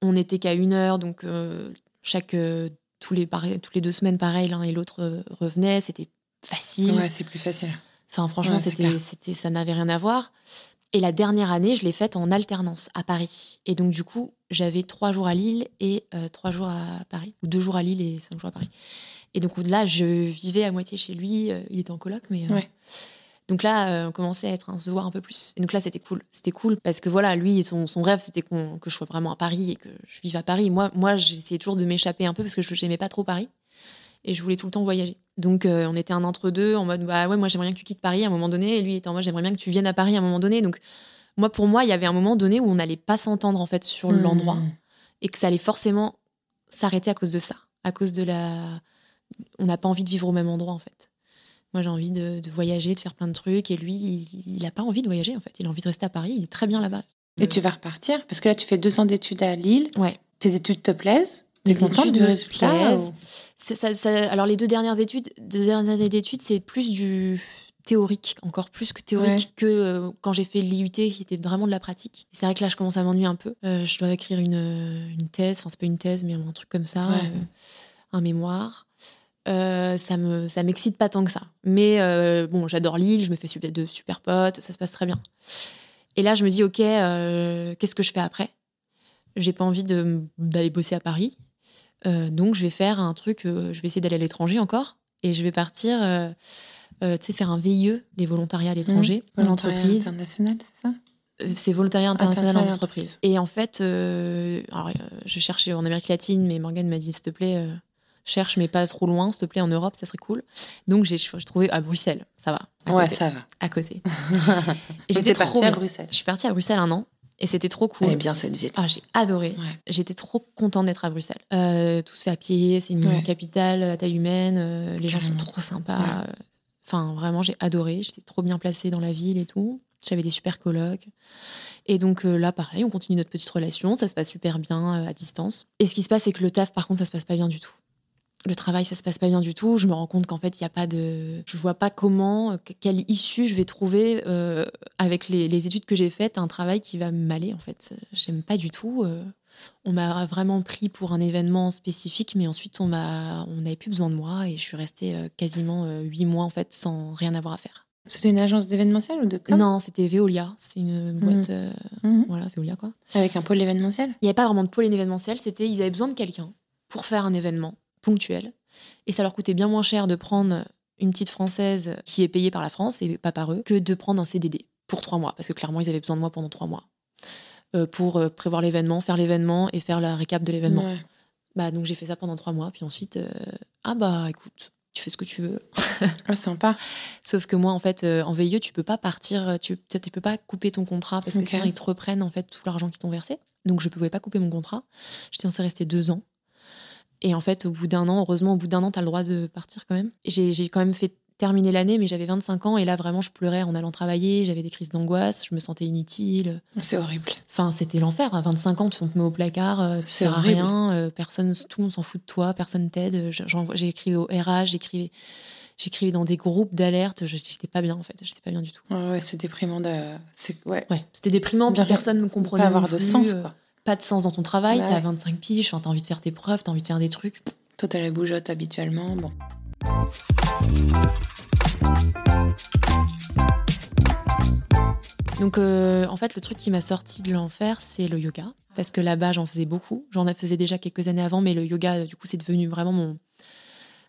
Speaker 2: on n'était qu'à une heure, donc euh, chaque euh, tous les tous les deux semaines, pareil, l'un et l'autre euh, revenaient. C'était facile.
Speaker 1: Ouais, c'est plus facile.
Speaker 2: Enfin, franchement,
Speaker 1: Ouais,
Speaker 2: c'était, c'était, ça n'avait rien à voir. Et la dernière année, je l'ai faite en alternance à Paris. Et donc, du coup, j'avais trois jours à Lille et euh, trois jours à Paris. Ou deux jours à Lille et cinq jours à Paris. Et donc là, je vivais à moitié chez lui. Il était en coloc, mais. euh,
Speaker 1: Ouais.
Speaker 2: Donc là, euh, on commençait à être, se voir un peu plus. Et donc là, c'était cool. C'était cool parce que voilà, lui, son, son rêve, c'était que je sois vraiment à Paris et que je vive à Paris. Moi, moi j'essayais toujours de m'échapper un peu parce que je n'aimais pas trop Paris. Et je voulais tout le temps voyager. Donc, euh, on était un entre-deux en mode, bah ouais, moi j'aimerais bien que tu quittes Paris à un moment donné. Et lui était en mode, j'aimerais bien que tu viennes à Paris à un moment donné. Donc, moi, pour moi, il y avait un moment donné où on n'allait pas s'entendre en fait sur
Speaker 1: Hmm.
Speaker 2: l'endroit et que ça allait forcément s'arrêter à cause de ça, à cause de la. On n'a pas envie de vivre au même endroit en fait. Moi, j'ai envie de, de voyager, de faire plein de trucs, et lui, il n'a pas envie de voyager en fait. Il a envie de rester à Paris. Il est très bien là-bas.
Speaker 3: Et tu vas repartir? Parce que là, tu fais deux ans d'études à Lille.
Speaker 2: Ouais.
Speaker 3: Tes études te plaisent? T'es contente
Speaker 2: études
Speaker 3: du résultat
Speaker 2: plaisent.
Speaker 3: ou-
Speaker 2: C'est- ça- ça- alors les deux dernières études, deux dernières années d'études, c'est plus du théorique, encore plus que théorique
Speaker 3: Ouais.
Speaker 2: que euh, quand j'ai fait l'IUT, qui était vraiment de la pratique. C'est vrai que là, je commence à m'ennuyer un peu. Euh, je dois écrire une, euh, une thèse, enfin c'est pas une thèse, mais un truc comme ça,
Speaker 3: Ouais.
Speaker 2: euh, un mémoire. Euh, ça me ça m'excite pas tant que ça. Mais euh, bon, j'adore Lille, je me fais super, de super potes, ça se passe très bien. Et là, je me dis, ok, euh, qu'est-ce que je fais après? J'ai pas envie d'aller bosser à Paris. Donc, je vais faire un truc, je vais essayer d'aller à l'étranger encore. Et je vais partir, tu sais, faire un VIE, les volontariats à l'étranger, en
Speaker 3: Mmh. Volontariat
Speaker 2: entreprise.
Speaker 3: international, c'est ça?
Speaker 2: C'est volontariat international en entreprise. Et en fait, alors, je cherchais en Amérique latine, mais Morgane m'a dit, s'il te plaît, cherche, mais pas trop loin, s'il te plaît, en Europe, ça serait cool. Donc, j'ai trouvé à Bruxelles, ça va. à
Speaker 3: Ouais,
Speaker 2: côté,
Speaker 3: ça va.
Speaker 2: À côté. [LAUGHS] J'étais
Speaker 3: partie à. Bruxelles.
Speaker 2: Je suis partie à Bruxelles un an, et c'était trop cool.
Speaker 3: Elle est bien cette ville.
Speaker 2: Ah, j'ai adoré.
Speaker 3: Ouais.
Speaker 2: J'étais trop contente d'être à Bruxelles. Euh, tout se fait à pied, c'est une
Speaker 3: Ouais.
Speaker 2: capitale à taille humaine, euh, les gens sont trop sympas.
Speaker 3: Ouais.
Speaker 2: euh, Enfin, vraiment, j'ai adoré. J'étais trop bien placée dans la ville et tout. J'avais des super colocs. Et donc euh, là, pareil, on continue notre petite relation. Ça se passe super bien euh, à distance. Et ce qui se passe, c'est que le taf, par contre, ça se passe pas bien du tout. Le travail, ça se passe pas bien du tout. Je me rends compte qu'en fait, il n'y a pas de. Je vois pas comment, euh, que- quelle issue je vais trouver euh, avec les, les études que j'ai faites, un travail qui va m'aller, en fait. J'aime pas du tout. euh, on m'a vraiment pris pour un événement spécifique, mais ensuite, on n'avait plus besoin de moi et je suis restée quasiment huit mois, en fait, sans rien avoir à faire.
Speaker 3: C'était une agence d'événementiel ou de com?
Speaker 2: Non, c'était Veolia. C'est une boîte. euh,
Speaker 3: Mhm.
Speaker 2: voilà, Veolia, quoi.
Speaker 3: Avec un pôle événementiel?
Speaker 2: Il n'y avait pas vraiment de pôle événementiel, c'était ils avaient besoin de quelqu'un pour faire un événement ponctuel. Et ça leur coûtait bien moins cher de prendre une petite française qui est payée par la France et pas par eux que de prendre un CDD pour trois mois. Parce que clairement, ils avaient besoin de moi pendant trois mois. Euh, pour euh, prévoir l'événement, faire l'événement et faire la récap de l'événement.
Speaker 3: Ouais.
Speaker 2: Bah, donc j'ai fait ça pendant trois mois. Puis ensuite, euh, ah bah écoute, tu fais ce que tu veux. [LAUGHS]
Speaker 3: Ah, sympa.
Speaker 2: Sauf que moi, en fait, euh, en VIE, tu peux pas partir, tu, tu tu peux pas couper ton contrat parce que sinon ils te reprennent en fait tout l'argent qu'ils t'ont versé. Donc je pouvais pas couper mon contrat. J'étais censée rester deux ans. Et en fait, au bout d'un an, heureusement, au bout d'un an, tu as le droit de partir quand même. J'ai quand même fait terminer l'année, mais j'avais 25 ans et là, vraiment, je pleurais en allant travailler. J'avais des crises d'angoisse, je me sentais inutile.
Speaker 3: C'est horrible.
Speaker 2: Enfin, c'était l'enfer. À 25 ans, tu on te met au placard, euh, tu sers à rien, euh, personne, tout le monde s'en fout de toi, personne t'aide. J'ai écrit au RH, j'écrivais, j'écrivais dans des groupes d'alerte. Je- J'étais pas bien en fait, j'étais pas bien du tout.
Speaker 3: Ouais, ouais, c'est déprimant de. Ouais.
Speaker 2: Ouais, c'était déprimant, personne ne me comprenait.
Speaker 3: Pas avoir de sens,
Speaker 2: euh,
Speaker 3: quoi.
Speaker 2: Pas de sens dans ton travail,
Speaker 3: Ouais.
Speaker 2: t'as 25 piges, t'as envie de faire tes preuves, t'as envie de faire des trucs.
Speaker 3: Toi, t'as la bougeotte habituellement. Bon.
Speaker 2: Donc, euh, en fait, le truc qui m'a sorti de l'enfer, c'est le yoga. Parce que là-bas, j'en faisais beaucoup. J'en faisais déjà quelques années avant, mais le yoga, euh, du coup, c'est devenu vraiment mon,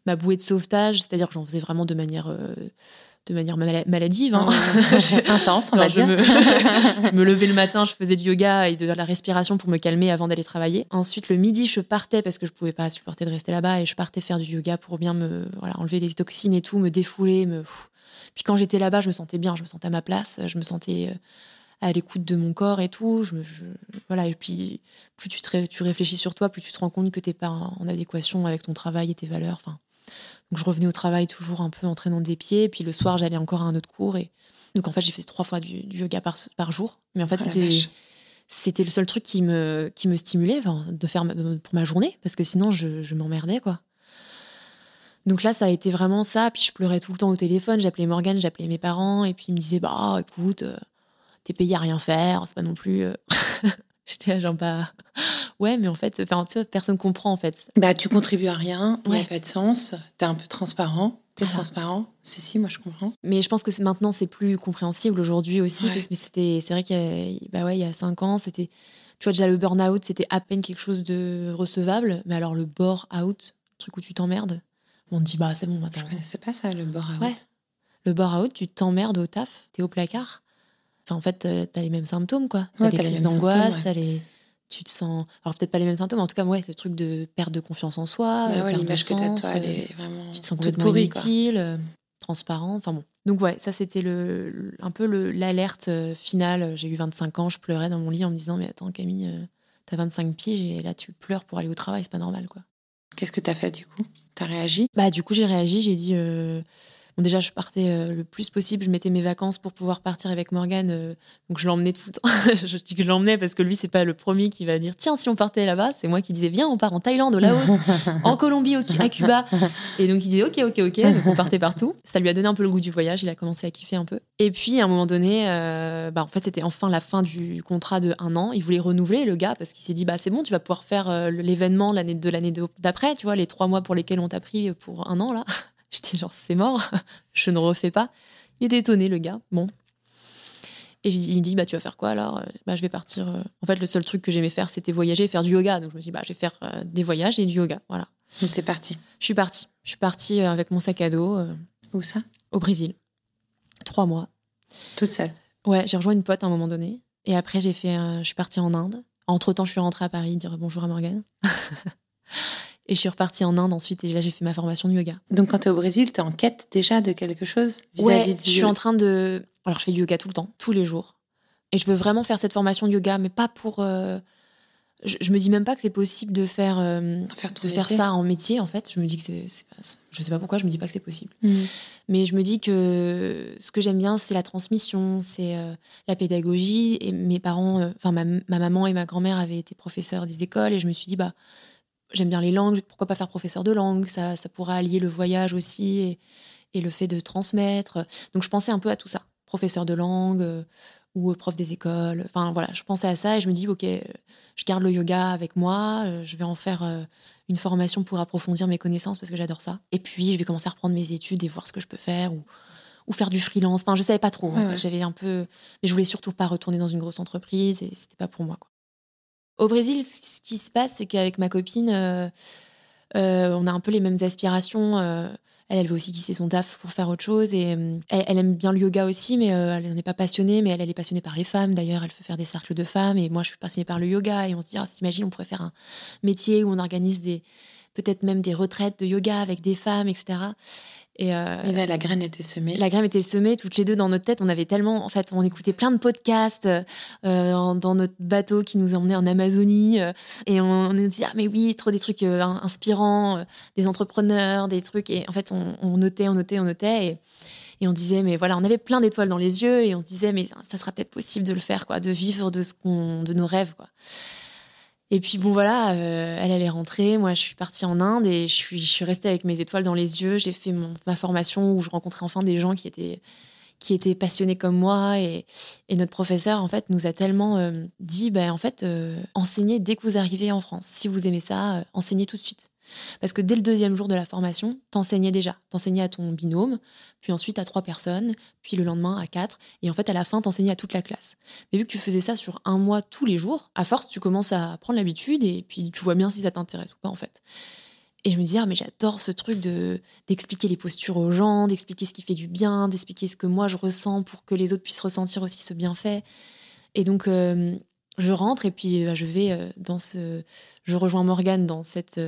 Speaker 2: ma bouée de sauvetage. C'est-à-dire que j'en faisais vraiment de manière, euh, de manière mala- maladive. hein.
Speaker 3: Intense, on [LAUGHS] va
Speaker 2: je
Speaker 3: dire.
Speaker 2: me... me [LAUGHS] levais le matin, je faisais du yoga et de la respiration pour me calmer avant d'aller travailler. Ensuite, le midi, je partais parce que je pouvais pas supporter de rester là-bas et je partais faire du yoga pour bien me voilà, enlever les toxines et tout, me défouler. Me... Puis quand j'étais là-bas, je me sentais bien, je me sentais à ma place, je me sentais euh, à l'écoute de mon corps et tout. Je me, je- Voilà. Et puis, plus tu, te tu réfléchis sur toi, plus tu te rends compte que tu n'es pas en en adéquation avec ton travail et tes valeurs. Enfin, donc je revenais au travail toujours un peu en traînant des pieds. Puis le soir, j'allais encore à un autre cours. Et donc en fait, j'ai fait trois fois du, du yoga par, par jour. Mais en fait,
Speaker 3: la
Speaker 2: c'était le seul truc qui me, qui me stimulait de faire ma- pour ma journée. Parce que sinon, je, je m'emmerdais, quoi. Donc là, ça a été vraiment ça. Puis je pleurais tout le temps au téléphone. J'appelais Morgane, j'appelais mes parents. Et puis ils me disaient, bah écoute, euh, t'es payé à rien faire. C'est pas non plus. euh, [LAUGHS] [LAUGHS] J'étais genre, bah. Ouais, mais en fait, enfin, tu vois, personne comprend, en fait.
Speaker 3: Bah, tu contribues à rien, il n'y
Speaker 2: Ouais.
Speaker 3: a pas de sens. T'es un peu transparent. T'es
Speaker 2: Voilà.
Speaker 3: transparent. Si, si, moi je comprends.
Speaker 2: Mais je pense que maintenant, c'est plus compréhensible aujourd'hui aussi.
Speaker 3: Ouais.
Speaker 2: Parce que c'était, c'est vrai qu'il y a, bah ouais, il y a cinq ans, c'était. Tu vois, déjà, le burn-out, c'était à peine quelque chose de recevable. Mais alors, le bore-out, truc où tu t'emmerdes, on te dit, bah, c'est bon,
Speaker 3: Je
Speaker 2: attends.
Speaker 3: connaissais pas ça, le bore
Speaker 2: Ouais. Le bore-out, tu t'emmerdes au taf, t'es au placard. Enfin, en fait, euh, t'as les mêmes symptômes, quoi. T'as
Speaker 3: Ouais,
Speaker 2: les crises d'angoisse,
Speaker 3: ouais.
Speaker 2: t'as les. Tu te sens. Alors, peut-être pas les mêmes symptômes, en tout cas, ouais, le truc de perte de confiance en soi.
Speaker 3: Bah
Speaker 2: euh,
Speaker 3: ouais,
Speaker 2: perte de sens,
Speaker 3: toi, elle
Speaker 2: euh,
Speaker 3: est vraiment
Speaker 2: tu te sens complètement
Speaker 3: pourrie,
Speaker 2: inutile, euh, transparent, enfin bon. Donc ouais, ça c'était le, le- un peu le- l'alerte euh, finale. J'ai eu 25 ans, je pleurais dans mon lit en me disant mais attends Camille, euh, t'as 25 piges et là tu pleures pour aller au travail, c'est pas normal quoi.
Speaker 3: Qu'est-ce que t'as fait du coup? T'as réagi?
Speaker 2: Bah du coup j'ai réagi, j'ai dit euh, bon déjà je partais euh, le plus possible, je mettais mes vacances pour pouvoir partir avec Morgane, euh, donc je l'emmenais tout le temps. je dis que je l'emmenais parce que lui c'est pas le premier qui va dire tiens si on partait là-bas, c'est moi qui disais viens on part en Thaïlande, au Laos, [LAUGHS] en Colombie, au- à Cuba. Et donc il disait ok, ok, ok. Donc on partait partout. Ça lui a donné un peu le goût du voyage. Il a commencé à kiffer un peu. Et puis à un moment donné, euh, bah, en fait c'était enfin la fin du contrat de un an. Il voulait renouveler le gars parce qu'il s'est dit bah c'est bon, tu vas pouvoir faire euh, l'événement l'année de l'année d'après. Tu vois les trois mois pour lesquels on t'a pris pour un an là. J'étais genre c'est mort, [LAUGHS] je ne refais pas. Il était étonné le gars. Bon. Et il dit bah tu vas faire quoi alors? Bah je vais partir. euh. En fait le seul truc que j'aimais faire c'était voyager, et faire du yoga. Donc je me suis dit bah je vais faire euh, des voyages et du yoga. Voilà.
Speaker 3: Donc t'es partie.
Speaker 2: Je suis partie. Je suis partie euh, avec mon sac à dos
Speaker 3: Où ça?
Speaker 2: au Brésil. Trois mois.
Speaker 3: Toute seule.
Speaker 2: Ouais, j'ai rejoint une pote à un moment donné. Et après, j'ai fait, je suis partie en Inde. Entre temps, je suis rentrée à Paris dire bonjour à Morgane. [LAUGHS] et je suis repartie en Inde ensuite. Et là, j'ai fait ma formation de yoga.
Speaker 3: Donc quand t'es au Brésil, t'es en quête déjà de quelque chose
Speaker 2: Ouais,
Speaker 3: vis-à-vis du
Speaker 2: je suis en train de. Alors, je fais du yoga tout le temps, tous les jours. Et je veux vraiment faire cette formation de yoga, mais pas pour. euh, Je, je me dis même pas que c'est possible de faire, euh,
Speaker 3: faire
Speaker 2: de faire ça en métier, en fait. Je me dis que c'est. c'est pas- Je sais pas pourquoi, je me dis pas que c'est possible.
Speaker 3: Mhm.
Speaker 2: Mais je me dis que ce que j'aime bien, c'est la transmission, c'est euh, la pédagogie. Et mes parents, enfin ma, ma maman et ma grand-mère avaient été professeurs des écoles, et je me suis dit, bah, j'aime bien les langues, pourquoi pas faire professeur de langue Ça, ça pourra allier le voyage aussi et, et le fait de transmettre. Donc je pensais un peu à tout ça, professeur de langue euh, ou prof des écoles. Enfin voilà, je pensais à ça et je me dis, ok, euh, je garde le yoga avec moi, euh, je vais en faire euh, une formation pour approfondir mes connaissances parce que j'adore ça. Et puis je vais commencer à reprendre mes études et voir ce que je peux faire ou, ou faire du freelance. Enfin, je savais pas trop.
Speaker 3: Ouais, ouais.
Speaker 2: J'avais un peu, mais je voulais surtout pas retourner dans une grosse entreprise et c'était pas pour moi. Quoi. Au Brésil, ce qui se passe, c'est qu'avec ma copine, euh, euh, on a un peu les mêmes aspirations. euh, elle, veut aussi quitter son taf pour faire autre chose. Et euh, elle, aime bien le yoga aussi, mais elle n'en est pas passionnée. Mais elle, est passionnée par les femmes. D'ailleurs, elle fait faire des cercles de femmes. Et moi, je suis passionnée par le yoga. Et on se dit, ah, t'imagines, on pourrait faire un métier où on organise peut-être même des retraites de yoga avec des femmes, etc. Et, euh,
Speaker 3: Et là, la graine était semée.
Speaker 2: la graine était semée toutes les deux dans notre tête. On avait tellement, en fait, on écoutait plein de podcasts euh, dans notre bateau qui nous emmenait en Amazonie. euh, et on, on disait, ah, mais oui, trop des trucs in- inspirants, des entrepreneurs, des trucs. Et en fait, on, on notait, on notait, on notait. Et, et on disait, mais voilà, on avait plein d'étoiles dans les yeux. Et on se disait, mais ça sera peut-être possible de le faire, quoi, de vivre de, ce qu'on, de nos rêves, quoi. Et puis bon voilà, euh, elle est rentrée, moi je suis partie en Inde et je suis, je suis restée avec mes étoiles dans les yeux. J'ai fait mon- ma formation où je rencontrais enfin des gens qui étaient qui étaient passionnés comme moi et, et notre professeur en fait nous a tellement euh, dit ben en fait euh, enseignez dès que vous arrivez en France. Si vous aimez ça, enseignez tout de suite. Parce que dès le deuxième jour de la formation, t'enseignais déjà. T'enseignais à ton binôme, puis ensuite à trois personnes, puis le lendemain à quatre. Et en fait, à la fin, t'enseignais à toute la classe. Mais vu que tu faisais ça sur un mois tous les jours, à force, tu commences à prendre l'habitude et puis tu vois bien si ça t'intéresse ou pas, en fait. Et je me disais, ah, mais j'adore ce truc de d'expliquer les postures aux gens, d'expliquer ce qui fait du bien, d'expliquer ce que moi je ressens pour que les autres puissent ressentir aussi ce bienfait. Et donc, euh, je rentre et puis euh, je vais euh, dans ce. Je rejoins Morgane dans cette.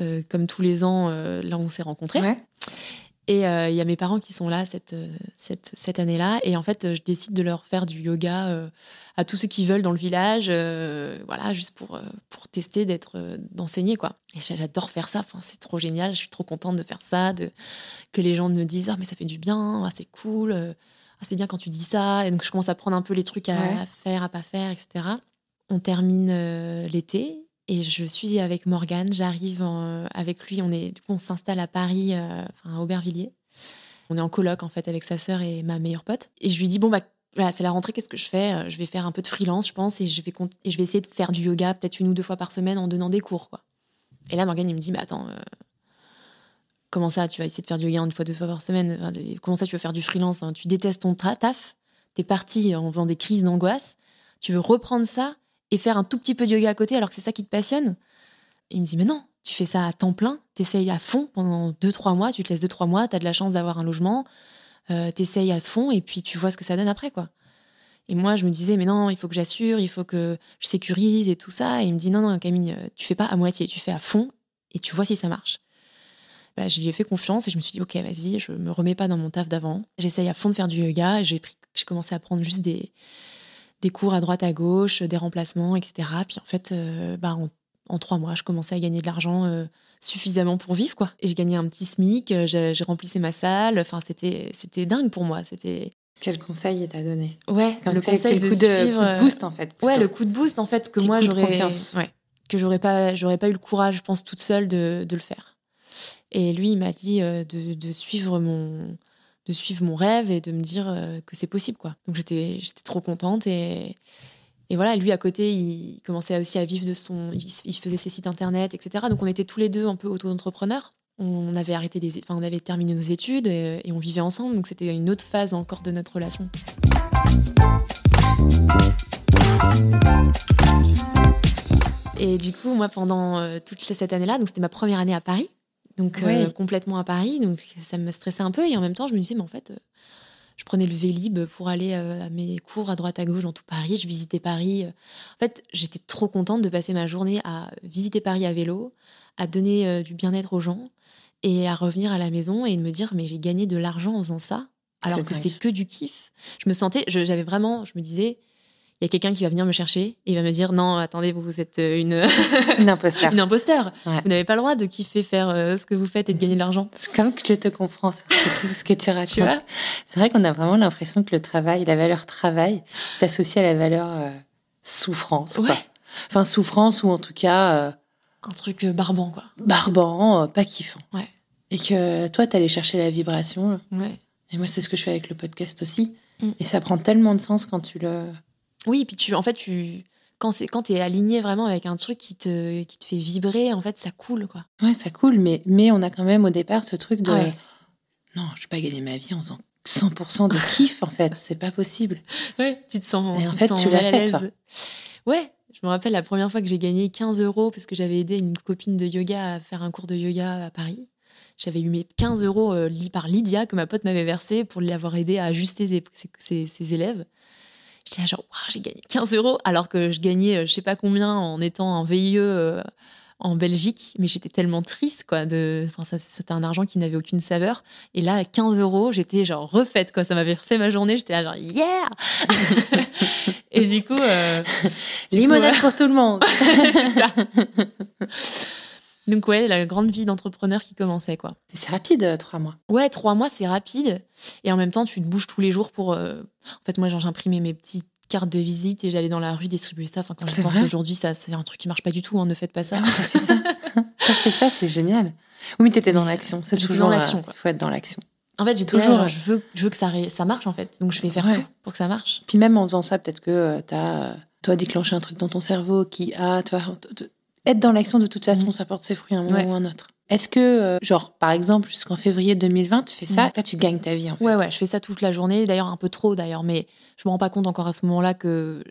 Speaker 2: Euh, comme tous les ans, euh, là où on s'est rencontrés.
Speaker 3: Ouais.
Speaker 2: Et euh, il y a mes parents qui sont là cette, euh, cette, cette année-là. Et en fait, je décide de leur faire du yoga euh, à tous ceux qui veulent dans le village. euh, voilà, juste pour, pour tester d'être d'enseigner, quoi. Et j'adore faire ça. Enfin, c'est trop génial. Je suis trop contente de faire ça. De, que les gens me disent Ah, mais ça fait du bien. Ah, c'est cool. Ah, c'est bien quand tu dis ça. Et donc, je commence à prendre un peu les trucs à,
Speaker 3: Ouais.
Speaker 2: à faire, à pas faire, etc. On termine l'été. Et je suis avec Morgane, j'arrive en- avec lui, on est, on s'installe à Paris, euh, enfin à Aubervilliers. On est en coloc en fait avec sa sœur et ma meilleure pote. Et je lui dis bon bah voilà, c'est la rentrée, qu'est-ce que je fais? Euh, Je vais faire un peu de freelance, je pense, et je vais et je vais essayer de faire du yoga peut-être une ou deux fois par semaine en donnant des cours quoi. Et là Morgane il me dit mais attends, euh, comment ça tu vas essayer de faire du yoga une fois deux fois par semaine? Comment ça tu veux faire du freelance hein? Tu détestes ton taf, t'es parti en faisant des crises d'angoisse, tu veux reprendre ça? Et faire un tout petit peu de yoga à côté alors que c'est ça qui te passionne Il me dit mais non, tu fais ça à temps plein, t'essayes à fond pendant deux trois mois, tu te laisses deux trois mois, t'as de la chance d'avoir un logement, euh, t'essayes à fond et puis tu vois ce que ça donne après quoi. Et moi, je me disais, mais non, il faut que j'assure, il faut que je sécurise et tout ça. Et il me dit, non, non, Camille, tu fais pas à moitié, tu fais à fond et tu vois si ça marche. Bah, je lui ai fait confiance et je me suis dit, ok, vas-y, je me remets pas dans mon taf d'avant. J'essaye à fond de faire du yoga. J'ai commencé à prendre juste des, des cours à droite, à gauche, des remplacements, etc. Puis en fait, euh, bah, en, en, trois mois, je commençais à gagner de l'argent euh, suffisamment pour vivre, quoi. Et je gagnais un petit SMIC, euh, j'ai, remplissé ma salle. Enfin, c'était, c'était dingue pour moi. C'était.
Speaker 1: Quel conseil il t'a donné?
Speaker 2: Ouais,
Speaker 1: Comme
Speaker 2: le conseil de
Speaker 1: coup de,
Speaker 2: suivre.
Speaker 1: coup de boost en fait.
Speaker 2: Ouais, le coup de boost en fait que
Speaker 1: Petit
Speaker 2: moi j'aurais ouais, que j'aurais pas j'aurais pas eu le courage je pense toute seule de, de le faire. Et lui il m'a dit de, de suivre mon de suivre mon rêve et de me dire euh, que c'est possible quoi. Donc j'étais trop contente et et voilà, lui à côté, il commençait aussi à vivre de son il, faisait ses sites internet etc. Donc on était tous les deux un peu auto-entrepreneurs. On avait arrêté des enfin on avait terminé nos études et, et on vivait ensemble donc c'était une autre phase encore de notre relation. Et du coup, moi, pendant euh, toute cette année-là, donc c'était ma première année à Paris, donc euh, complètement à Paris, donc ça me stressait un peu. Et en même temps, je me disais, mais en fait, euh, je prenais le Vélib pour aller euh, à mes cours à droite à gauche dans tout Paris. Je visitais Paris. En fait, j'étais trop contente de passer ma journée à visiter Paris à vélo, à donner du bien-être aux gens et à revenir à la maison et de me dire, mais j'ai gagné de l'argent en faisant ça, alors que c'est que du kiff. Je me sentais, j'avais vraiment, je me disais, il y a quelqu'un qui va venir me chercher et il va me dire, non, attendez, vous, vous êtes euh, une, [LAUGHS]
Speaker 1: Une imposteur. [LAUGHS]
Speaker 2: une imposteur.
Speaker 1: Ouais.
Speaker 2: Vous n'avez pas le droit de kiffer faire euh, ce que vous faites et de gagner de l'argent.
Speaker 1: C'est comme que je te comprends sur tout ce que tu racontes. C'est vrai qu'on a vraiment l'impression que le travail, la valeur travail, est associée à la valeur euh, souffrance. quoi. Enfin, souffrance ou en tout cas euh,
Speaker 2: Un truc barbant, quoi.
Speaker 1: barbant, pas kiffant.
Speaker 2: Ouais.
Speaker 1: Et que toi, t'allais chercher la vibration. là.
Speaker 2: Ouais.
Speaker 1: Et moi, c'est ce que je fais avec le podcast aussi.
Speaker 2: Mm.
Speaker 1: Et ça prend tellement de sens quand tu le.
Speaker 2: Oui, puis tu, en fait, tu, quand c'est, quand t'es aligné vraiment avec un truc qui te, qui te fait vibrer, en fait, ça coule, quoi.
Speaker 1: Ouais, ça coule, mais, mais on a quand même au départ ce truc de.
Speaker 2: Ouais.
Speaker 1: Non, je vais pas gagner ma vie en faisant 100% de kiff, en fait. C'est pas possible. [LAUGHS]
Speaker 2: Ouais, tu te sens.
Speaker 1: Et en fait, tu l'as fait, toi.
Speaker 2: Ouais, je me rappelle la première fois que j'ai gagné 15 euros parce que j'avais aidé une copine de yoga à faire un cours de yoga à Paris. J'avais eu mes 15 euros euh, par Lydia que ma pote m'avait versé pour l'avoir aidé à ajuster ses, ses- ses- ses élèves. J'étais genre, Waouh, j'ai gagné 15 euros alors que je gagnais euh, je sais pas combien en étant en VIE euh, en Belgique. Mais j'étais tellement triste, quoi. De... Enfin, ça, c'était un argent qui n'avait aucune saveur. Et là, à 15 euros, j'étais genre refaite, quoi. Ça m'avait refait ma journée. J'étais là genre, yeah [LAUGHS] Et du coup. euh, du coup,
Speaker 1: Limonade
Speaker 2: ouais.
Speaker 1: pour tout le monde. [LAUGHS] [LAUGHS]
Speaker 2: Donc ouais, la grande vie d'entrepreneur qui commençait quoi.
Speaker 1: C'est rapide, euh, trois mois.
Speaker 2: Ouais, trois mois c'est rapide et en même temps tu te bouges tous les jours pour. euh, En fait moi j'imprimais mes petites cartes de visite et j'allais dans la rue distribuer ça. Enfin quand je pense aujourd'hui ça c'est un truc qui marche pas du tout. hein, ne faites pas ça.
Speaker 1: T'as fait ça. [LAUGHS] T'as fait ça, c'est génial. Oui, mais t'étais dans l'action. C'est toujours
Speaker 2: dans l'action,
Speaker 1: euh, faut être dans l'action.
Speaker 2: En fait j'ai
Speaker 1: Toujours, ouais.
Speaker 2: je veux je veux que ça ça marche en fait. Donc je vais faire
Speaker 1: Ouais.
Speaker 2: tout pour que ça marche.
Speaker 1: Puis même en faisant ça, peut-être que euh, t'as euh, toi déclenché un truc dans ton cerveau qui a toi être dans l'action de toute façon,
Speaker 2: Mhm.
Speaker 1: ça porte ses fruits à un moment
Speaker 2: Ouais.
Speaker 1: ou à un autre. Est-ce que euh, genre par exemple jusqu'en février 2020, tu fais ça,
Speaker 2: Mhm.
Speaker 1: là tu gagnes ta vie en fait.
Speaker 2: Ouais, ouais, je fais ça toute la journée, d'ailleurs un peu trop d'ailleurs, mais je me rends pas compte encore à ce moment-là que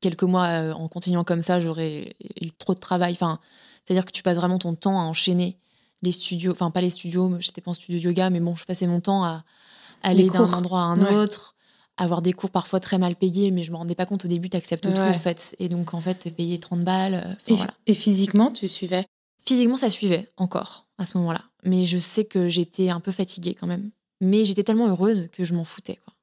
Speaker 2: quelques mois euh, en continuant comme ça, j'aurais eu trop de travail. Enfin, c'est-à-dire que tu passes vraiment ton temps à enchaîner les studios, enfin pas les studios, j'étais pas en studio de yoga, mais bon, je passais mon temps à aller d'un endroit à un
Speaker 1: Ouais.
Speaker 2: autre, avoir des cours parfois très mal payés, mais je me rendais pas compte au début, t'acceptes tout
Speaker 1: Ouais.
Speaker 2: en fait. Et donc en fait, t'es payé 30 balles. euh,
Speaker 1: Et,
Speaker 2: voilà.
Speaker 1: et physiquement, tu suivais?
Speaker 2: Physiquement, ça suivait encore à ce moment-là. Mais je sais que j'étais un peu fatiguée quand même. Mais j'étais tellement heureuse que je m'en foutais. Quoi.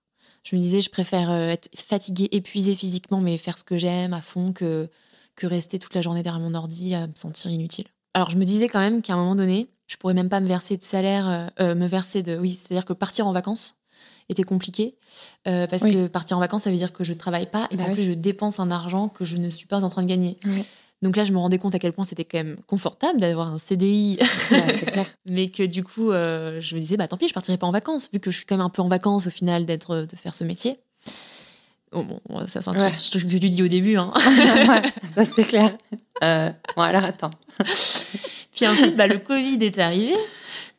Speaker 2: Je me disais, je préfère euh, être fatiguée, épuisée physiquement, mais faire ce que j'aime à fond que, que rester toute la journée derrière mon ordi à me sentir inutile. Alors je me disais quand même qu'à un moment donné, je pourrais même pas me verser de salaire, euh, me verser de. Oui, c'est-à-dire que partir en vacances était compliqué. euh, parce
Speaker 1: Oui.
Speaker 2: que partir en vacances, ça veut dire que je travaille pas et
Speaker 1: Bah oui.
Speaker 2: plus je dépense un argent que je ne suis pas en train de gagner.
Speaker 1: Oui.
Speaker 2: Donc là, je me rendais compte à quel point c'était quand même confortable d'avoir un CDI,
Speaker 1: Ouais, clair. [LAUGHS]
Speaker 2: mais que du coup, euh, je me disais, bah tant pis, je partirai pas en vacances, vu que je suis quand même un peu en vacances au final d'être, de faire ce métier. Oh, bon, ça c'est un
Speaker 1: Ouais.
Speaker 2: truc que tu dis au début. Hein. [LAUGHS]
Speaker 1: Ouais, ça c'est clair. Euh, bon alors attends.
Speaker 2: Puis ensuite, bah, le Covid est arrivé.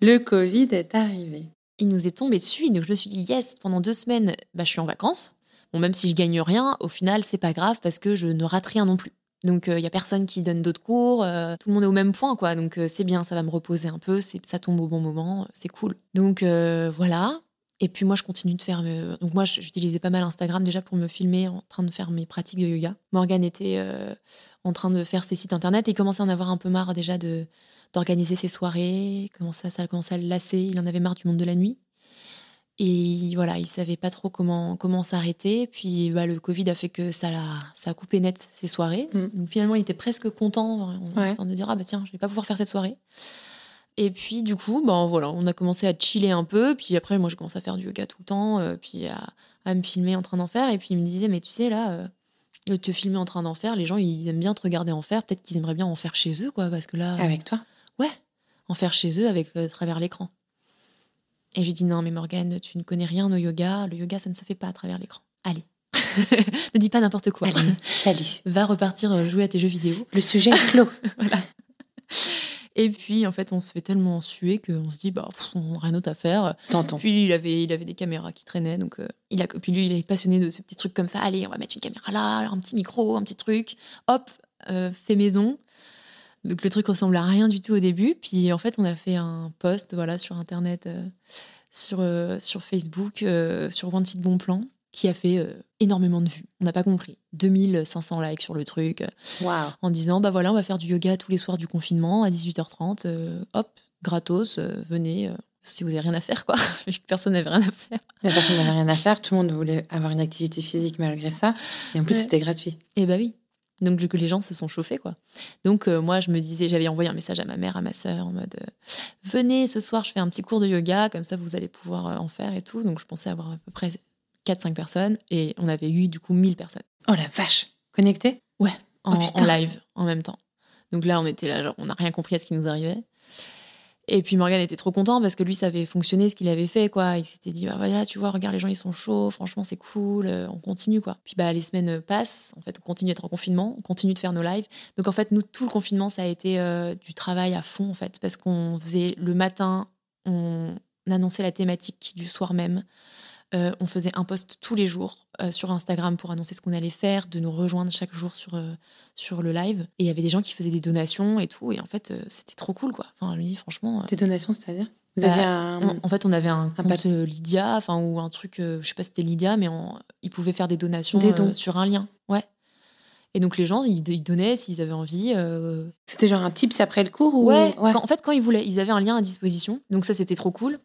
Speaker 1: Le Covid est arrivé.
Speaker 2: Il nous est tombé dessus, donc je me suis dit, yes, pendant deux semaines, bah, je suis en vacances. Bon, même si je gagne rien, au final, c'est pas grave parce que je ne rate rien non plus. Donc, il y a personne qui donne d'autres cours, euh, tout le monde est au même point, quoi. Donc, euh, c'est bien, ça va me reposer un peu, ça tombe au bon moment, euh, c'est cool. Donc, euh, voilà. Et puis moi, je continue de faire. Donc moi, j'utilisais pas mal Instagram déjà pour me filmer en train de faire mes pratiques de yoga. Morgane était euh, en train de faire ses sites internet et il commençait à en avoir un peu marre déjà de d'organiser ses soirées. Comment ça, ça commençait à le lasser. Il en avait marre du monde de la nuit. Et voilà, il savait pas trop comment comment s'arrêter. Puis bah, le Covid a fait que ça l'a ça a coupé net ses soirées.
Speaker 3: Mm.
Speaker 2: Donc finalement, il était presque content en
Speaker 3: Ouais.
Speaker 2: de dire ah bah tiens, je vais pas pouvoir faire cette soirée. Et puis du coup, ben voilà, on a commencé à chiller un peu. Puis après, moi, j'ai commencé à faire du yoga tout le temps, euh, puis à, à me filmer en train d'en faire. Et puis il me disait, mais tu sais là, euh, de te filmer en train d'en faire, les gens ils aiment bien te regarder en faire. Peut-être qu'ils aimeraient bien en faire chez eux, quoi, parce que là,
Speaker 3: Avec toi
Speaker 2: ouais, en faire chez eux avec euh, travers l'écran. Et j'ai dit non, mais Morgane, tu ne connais rien au yoga. Le yoga, ça ne se fait pas à travers l'écran. Allez, [LAUGHS] ne dis pas n'importe quoi.
Speaker 3: Allez, salut. [LAUGHS]
Speaker 2: Va repartir euh, jouer à tes jeux vidéo.
Speaker 3: Le sujet est clos. [LAUGHS]
Speaker 2: Et puis, en fait, on se fait tellement suer qu'on se dit, bah, pff, on n'a rien d'autre à faire.
Speaker 3: Tonton.
Speaker 2: Puis, il avait, il avait des caméras qui traînaient. Donc, euh, il a, puis lui, il est passionné de ce petit truc comme ça. Allez, on va mettre une caméra là, un petit micro, un petit truc. Hop, euh, fait maison. Donc, le truc ressemble à rien du tout au début. Puis, en fait, on a fait un post voilà, sur Internet, euh, sur, euh, sur Facebook, euh, sur Wanted Bon Plan, qui a fait euh, énormément de vues. On n'a pas compris. 2500 likes sur le truc
Speaker 3: Waouh.
Speaker 2: en disant bah voilà on va faire du yoga tous les soirs du confinement à 18h30 euh, hop gratos euh, venez euh, si vous avez rien à faire quoi [LAUGHS] personne n'avait rien à faire
Speaker 3: La personne n'avait rien à faire. Tout le monde voulait avoir une activité physique malgré ça. Et en plus,
Speaker 2: Ouais.
Speaker 3: c'était gratuit.
Speaker 2: et bah oui donc que les gens se sont chauffés quoi donc euh, moi je me disais j'avais envoyé un message à ma mère à ma sœur en mode euh, venez ce soir je fais un petit cours de yoga comme ça vous allez pouvoir euh, en faire et tout donc je pensais avoir à peu près 4-5 personnes et on avait eu du coup 1000 personnes
Speaker 3: Oh la vache. Connecté
Speaker 2: en,
Speaker 3: Oh,
Speaker 2: en live en même temps. Donc là, on était là, genre, on n'a rien compris à ce qui nous arrivait. Et puis Morgan était trop content parce que lui, ça avait fonctionné ce qu'il avait fait, quoi. Il s'était dit, bah voilà, tu vois, regarde, les gens, ils sont chauds, franchement, c'est cool, euh, on continue, quoi. Puis bah, les semaines passent, en fait, on continue d'être en confinement, on continue de faire nos lives. Donc en fait, nous, tout le confinement, ça a été euh, du travail à fond, en fait, parce qu'on faisait le matin, on annonçait la thématique du soir même. Euh, on faisait un post tous les jours euh, sur Instagram pour annoncer ce qu'on allait faire, de nous rejoindre chaque jour sur, euh, sur le live. Et il y avait des gens qui faisaient des donations et tout. Et en fait, c'était trop cool, quoi. Enfin, dis, franchement.
Speaker 3: Tes donations, c'est-à-dire? Vous
Speaker 2: Bah,
Speaker 3: aviez un.
Speaker 2: on- en fait, on avait un
Speaker 3: Un
Speaker 2: compte Lydia, enfin, ou un truc, je sais pas si c'était Lydia, mais on- ils pouvaient faire des donations
Speaker 3: Des
Speaker 2: sur un lien. Ouais. Et donc, les gens, ils, ils donnaient s'ils avaient envie. euh,
Speaker 3: C'était genre un tips après le cours ou...
Speaker 2: Ouais, quand- en fait, quand ils voulaient, ils avaient un lien à disposition. Donc ça, c'était trop cool.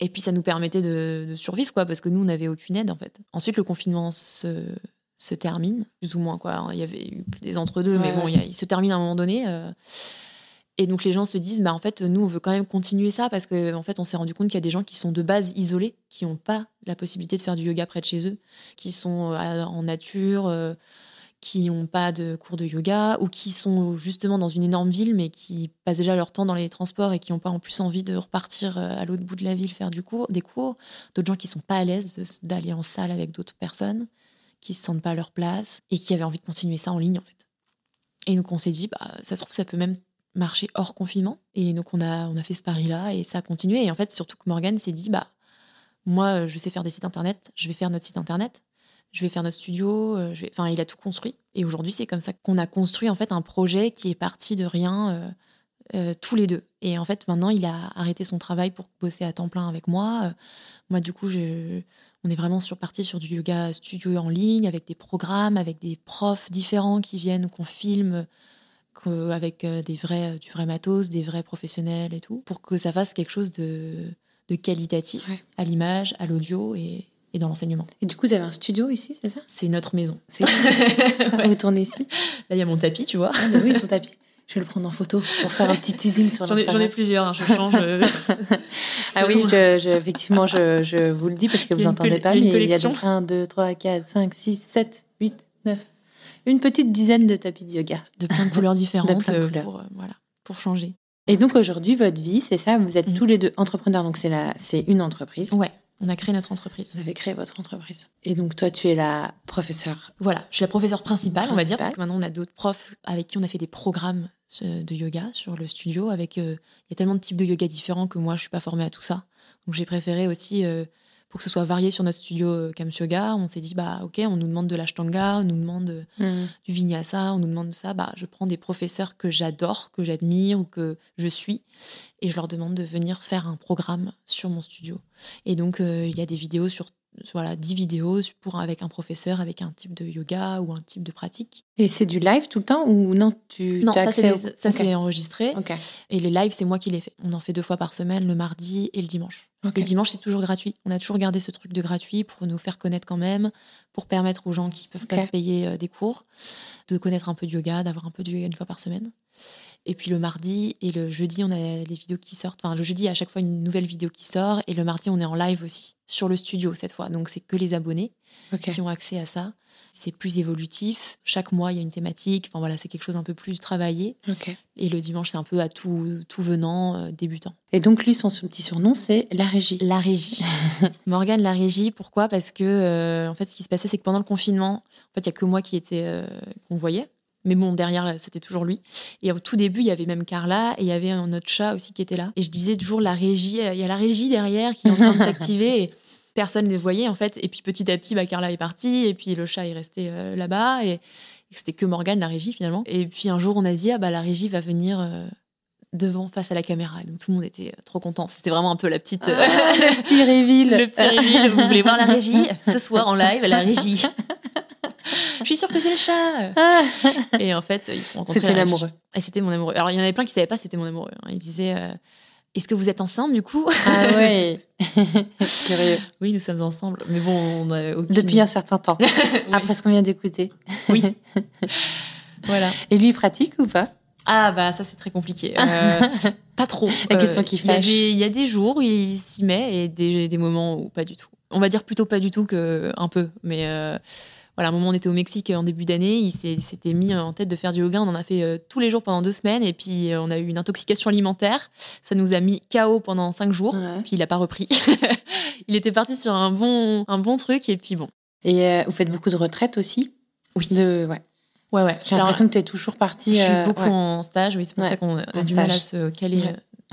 Speaker 2: Et puis ça nous permettait de, de survivre, quoi, parce que nous, on n'avait aucune aide, en fait. Ensuite, le confinement se, se termine, plus ou moins, quoi. Il y avait eu des entre-deux, mais bon, il, se termine à un moment donné. euh. et donc les gens se disent, bah en fait, nous, on veut quand même continuer ça, parce qu'en en fait, on s'est rendu compte qu'il y a des gens qui sont de base isolés, qui n'ont pas la possibilité de faire du yoga près de chez eux, qui sont euh, en nature. Qui n'ont pas de cours de yoga ou qui sont justement dans une énorme ville mais qui passent déjà leur temps dans les transports et qui n'ont pas en plus envie de repartir euh, à l'autre bout de la ville faire du cours, des cours. D'autres gens qui sont pas à l'aise d'aller en salle avec d'autres personnes, qui se sentent pas à leur place et qui avaient envie de continuer ça en ligne en fait. Et donc on s'est dit, bah, ça se trouve, ça peut même marcher hors confinement. Et donc on a, on a fait ce pari-là et ça a continué. Et en fait, surtout que Morgane s'est dit, bah, moi, je sais faire des sites internet, je vais faire notre site internet je vais faire notre studio. euh, je vais... Enfin, il a tout construit. Et aujourd'hui, c'est comme ça qu'on a construit en fait un projet qui est parti de rien euh, euh, tous les deux. Et en fait, maintenant, il a arrêté son travail pour bosser à temps plein avec moi. Moi, du coup, je... on est vraiment sur parti sur du yoga studio en ligne, avec des programmes, avec des profs différents qui viennent, qu'on filme. Avec des vrais, du vrai matos, des vrais professionnels et tout, pour que ça fasse quelque chose de, de qualitatif
Speaker 3: Ouais.
Speaker 2: à l'image, à l'audio et, et dans l'enseignement.
Speaker 3: Et du coup, vous avez un studio ici, c'est ça?
Speaker 2: C'est notre maison.
Speaker 3: C'est ça, [LAUGHS] Vous tournez ici?
Speaker 2: Là, il y a mon tapis, tu vois.
Speaker 3: Ah, bah oui, ton tapis. Je vais le prendre en photo pour faire un petit teasing sur
Speaker 2: ai, j'en ai plusieurs, hein, je change. euh, [LAUGHS] [LAUGHS]
Speaker 3: Ah oui, je, je- effectivement, je, je vous le dis parce que vous n'entendez pas,
Speaker 2: il
Speaker 3: mais il y a donc 1, 2, 3, 4, 5, 6, 7, 8, 9. Une petite dizaine de tapis de yoga.
Speaker 2: de plein de couleurs différentes
Speaker 3: plein de
Speaker 2: euh,
Speaker 3: couleurs.
Speaker 2: Pour, euh, voilà, pour changer.
Speaker 3: Et donc aujourd'hui, votre vie, c'est ça, vous êtes
Speaker 2: Mhm.
Speaker 3: tous les deux entrepreneurs, donc c'est une entreprise.
Speaker 2: Ouais, on a créé notre entreprise.
Speaker 3: Vous avez créé votre entreprise. Et donc toi, tu es la professeure.
Speaker 2: Voilà, je suis la professeure principale, on va dire, parce que maintenant on a d'autres profs avec qui on a fait des programmes euh, de yoga sur le studio. Avec, euh, il y a tellement de types de yoga différents que moi je suis pas formée à tout ça. Donc j'ai préféré aussi euh, pour que ce soit varié sur notre studio euh, Kams Yoga. On s'est dit, bah, ok, on nous demande de l'ashtanga, on nous demande
Speaker 1: Mm.
Speaker 2: du vinyasa, on nous demande ça. Bah, je prends des professeurs que j'adore, que j'admire ou que je suis, et je leur demande de venir faire un programme sur mon studio. Et donc, euh, il y a des vidéos sur voilà, 10 vidéos pour, avec un professeur, avec un type de yoga ou un type de pratique.
Speaker 1: Et c'est du live tout le temps ou non tu
Speaker 2: Non, ça, c'est
Speaker 1: au-
Speaker 2: enregistré. Et les lives, c'est moi qui les fais. On en fait deux fois par semaine, le mardi et le dimanche. Le dimanche, c'est toujours gratuit. On a toujours gardé ce truc de gratuit pour nous faire connaître quand même, pour permettre aux gens qui peuvent pas se payer euh, des cours de connaître un peu de yoga, d'avoir un peu de yoga une fois par semaine. Et puis le mardi et le jeudi, on a les vidéos qui sortent. Enfin, le jeudi, à chaque fois, une nouvelle vidéo qui sort. Et le mardi, on est en live aussi, sur le studio cette fois. Donc, c'est que les abonnés qui ont accès à ça. C'est plus évolutif. Chaque mois, il y a une thématique. Enfin, voilà, c'est quelque chose un peu plus travaillé. Et le dimanche, c'est un peu à tout, tout venant, euh, débutant.
Speaker 1: Et donc lui, son petit surnom, c'est la régie.
Speaker 2: La régie. [LAUGHS] Morgane, la régie, pourquoi? Parce que, euh, en fait, ce qui se passait, c'est que pendant le confinement, en fait, il n'y a que moi qui était, euh, qu'on voyait. Mais bon, derrière, c'était toujours lui. Et au tout début, il y avait même Carla et il y avait un autre chat aussi qui était là. Et je disais toujours la régie, euh, il y a la régie derrière qui est en train de s'activer. Et personne ne les voyait, en fait. Et puis petit à petit, bah, Carla est partie. Et puis le chat est resté euh, là-bas. Et, et c'était que Morgane, la régie, finalement. Et puis un jour, on a dit, ah bah, la régie va venir. euh, devant face à la caméra donc tout le monde était trop content c'était vraiment un peu la petite
Speaker 1: Ah, le petit reveal. [LAUGHS]
Speaker 2: le petit reveal. Vous voulez voir la régie? Ce soir en live, la régie. [LAUGHS] Je suis sûre que c'est le chat.
Speaker 1: Ah,
Speaker 2: Et en fait, ils se sont rencontrés.
Speaker 1: C'était l'amoureux.
Speaker 2: Et c'était mon amoureux. Alors, il y en avait plein qui savaient pas, c'était mon amoureux. hein. Ils disaient euh, Est-ce que vous êtes ensemble du coup?
Speaker 1: Ah ouais. [LAUGHS] Curieux.
Speaker 2: Oui, nous sommes ensemble. Mais bon, on a aucune-
Speaker 1: Depuis un certain temps. [LAUGHS]
Speaker 2: Oui.
Speaker 1: Après ce qu'on vient d'écouter.
Speaker 2: Oui. [LAUGHS] Voilà.
Speaker 1: Et lui, il pratique ou pas?
Speaker 2: Ah, bah, ça, c'est très compliqué. Euh, pas trop.
Speaker 1: La question qui
Speaker 2: il y a
Speaker 1: fâche.
Speaker 2: des- Il y, a des jours où il s'y met et des, des moments où pas du tout. On va dire plutôt pas du tout que un peu. Mais euh, voilà, un moment, on était au Mexique en début d'année. Il s'était mis en tête de faire du yoga. On en a fait euh, tous les jours pendant deux semaines. Et puis, euh, on a eu une intoxication alimentaire. Ça nous a mis KO pendant cinq jours.
Speaker 1: Ouais.
Speaker 2: Puis, il a pas repris. [LAUGHS] il était parti sur un bon, un bon truc. Et puis, bon.
Speaker 1: Et euh, vous faites beaucoup de retraites aussi?
Speaker 2: Oui.
Speaker 1: De... Ouais.
Speaker 2: Ouais, ouais.
Speaker 1: J'ai l'impression que tu es toujours partie.
Speaker 2: je suis
Speaker 1: euh,
Speaker 2: beaucoup
Speaker 1: ouais.
Speaker 2: en stage. Oui, c'est pour
Speaker 1: Ouais.
Speaker 2: ça qu'on a du mal à se caler.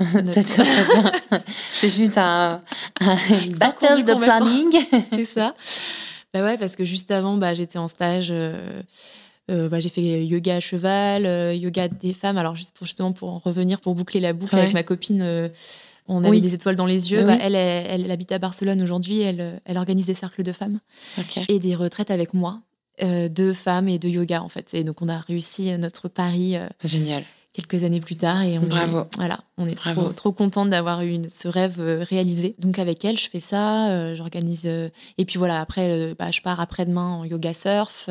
Speaker 2: Euh, [LAUGHS] [LAUGHS]
Speaker 1: C'est juste un, un battle de planning.
Speaker 2: c'est ça. Bah ouais, parce que juste avant, bah, j'étais en stage. euh, euh, bah, j'ai fait yoga à cheval, euh, yoga des femmes. Alors, juste pour, justement, pour en revenir, pour boucler la boucle
Speaker 1: Ouais.
Speaker 2: avec ma copine, euh, on avait
Speaker 1: Oui.
Speaker 2: des étoiles dans les yeux.
Speaker 1: Oui.
Speaker 2: Bah, elle, elle, elle habite à Barcelone aujourd'hui. Elle, elle organise des cercles de femmes et des retraites avec moi, euh, de femmes et de yoga, en fait. Et donc, on a réussi notre pari euh,
Speaker 1: Génial.
Speaker 2: Quelques années plus tard. Et on
Speaker 1: Bravo.
Speaker 2: Est, voilà, on est
Speaker 1: Bravo.
Speaker 2: trop, trop contente d'avoir eu une- ce rêve euh, réalisé. Donc avec elle, je fais ça, euh, j'organise. euh, et puis voilà, après, euh, bah, je pars après-demain en yoga surf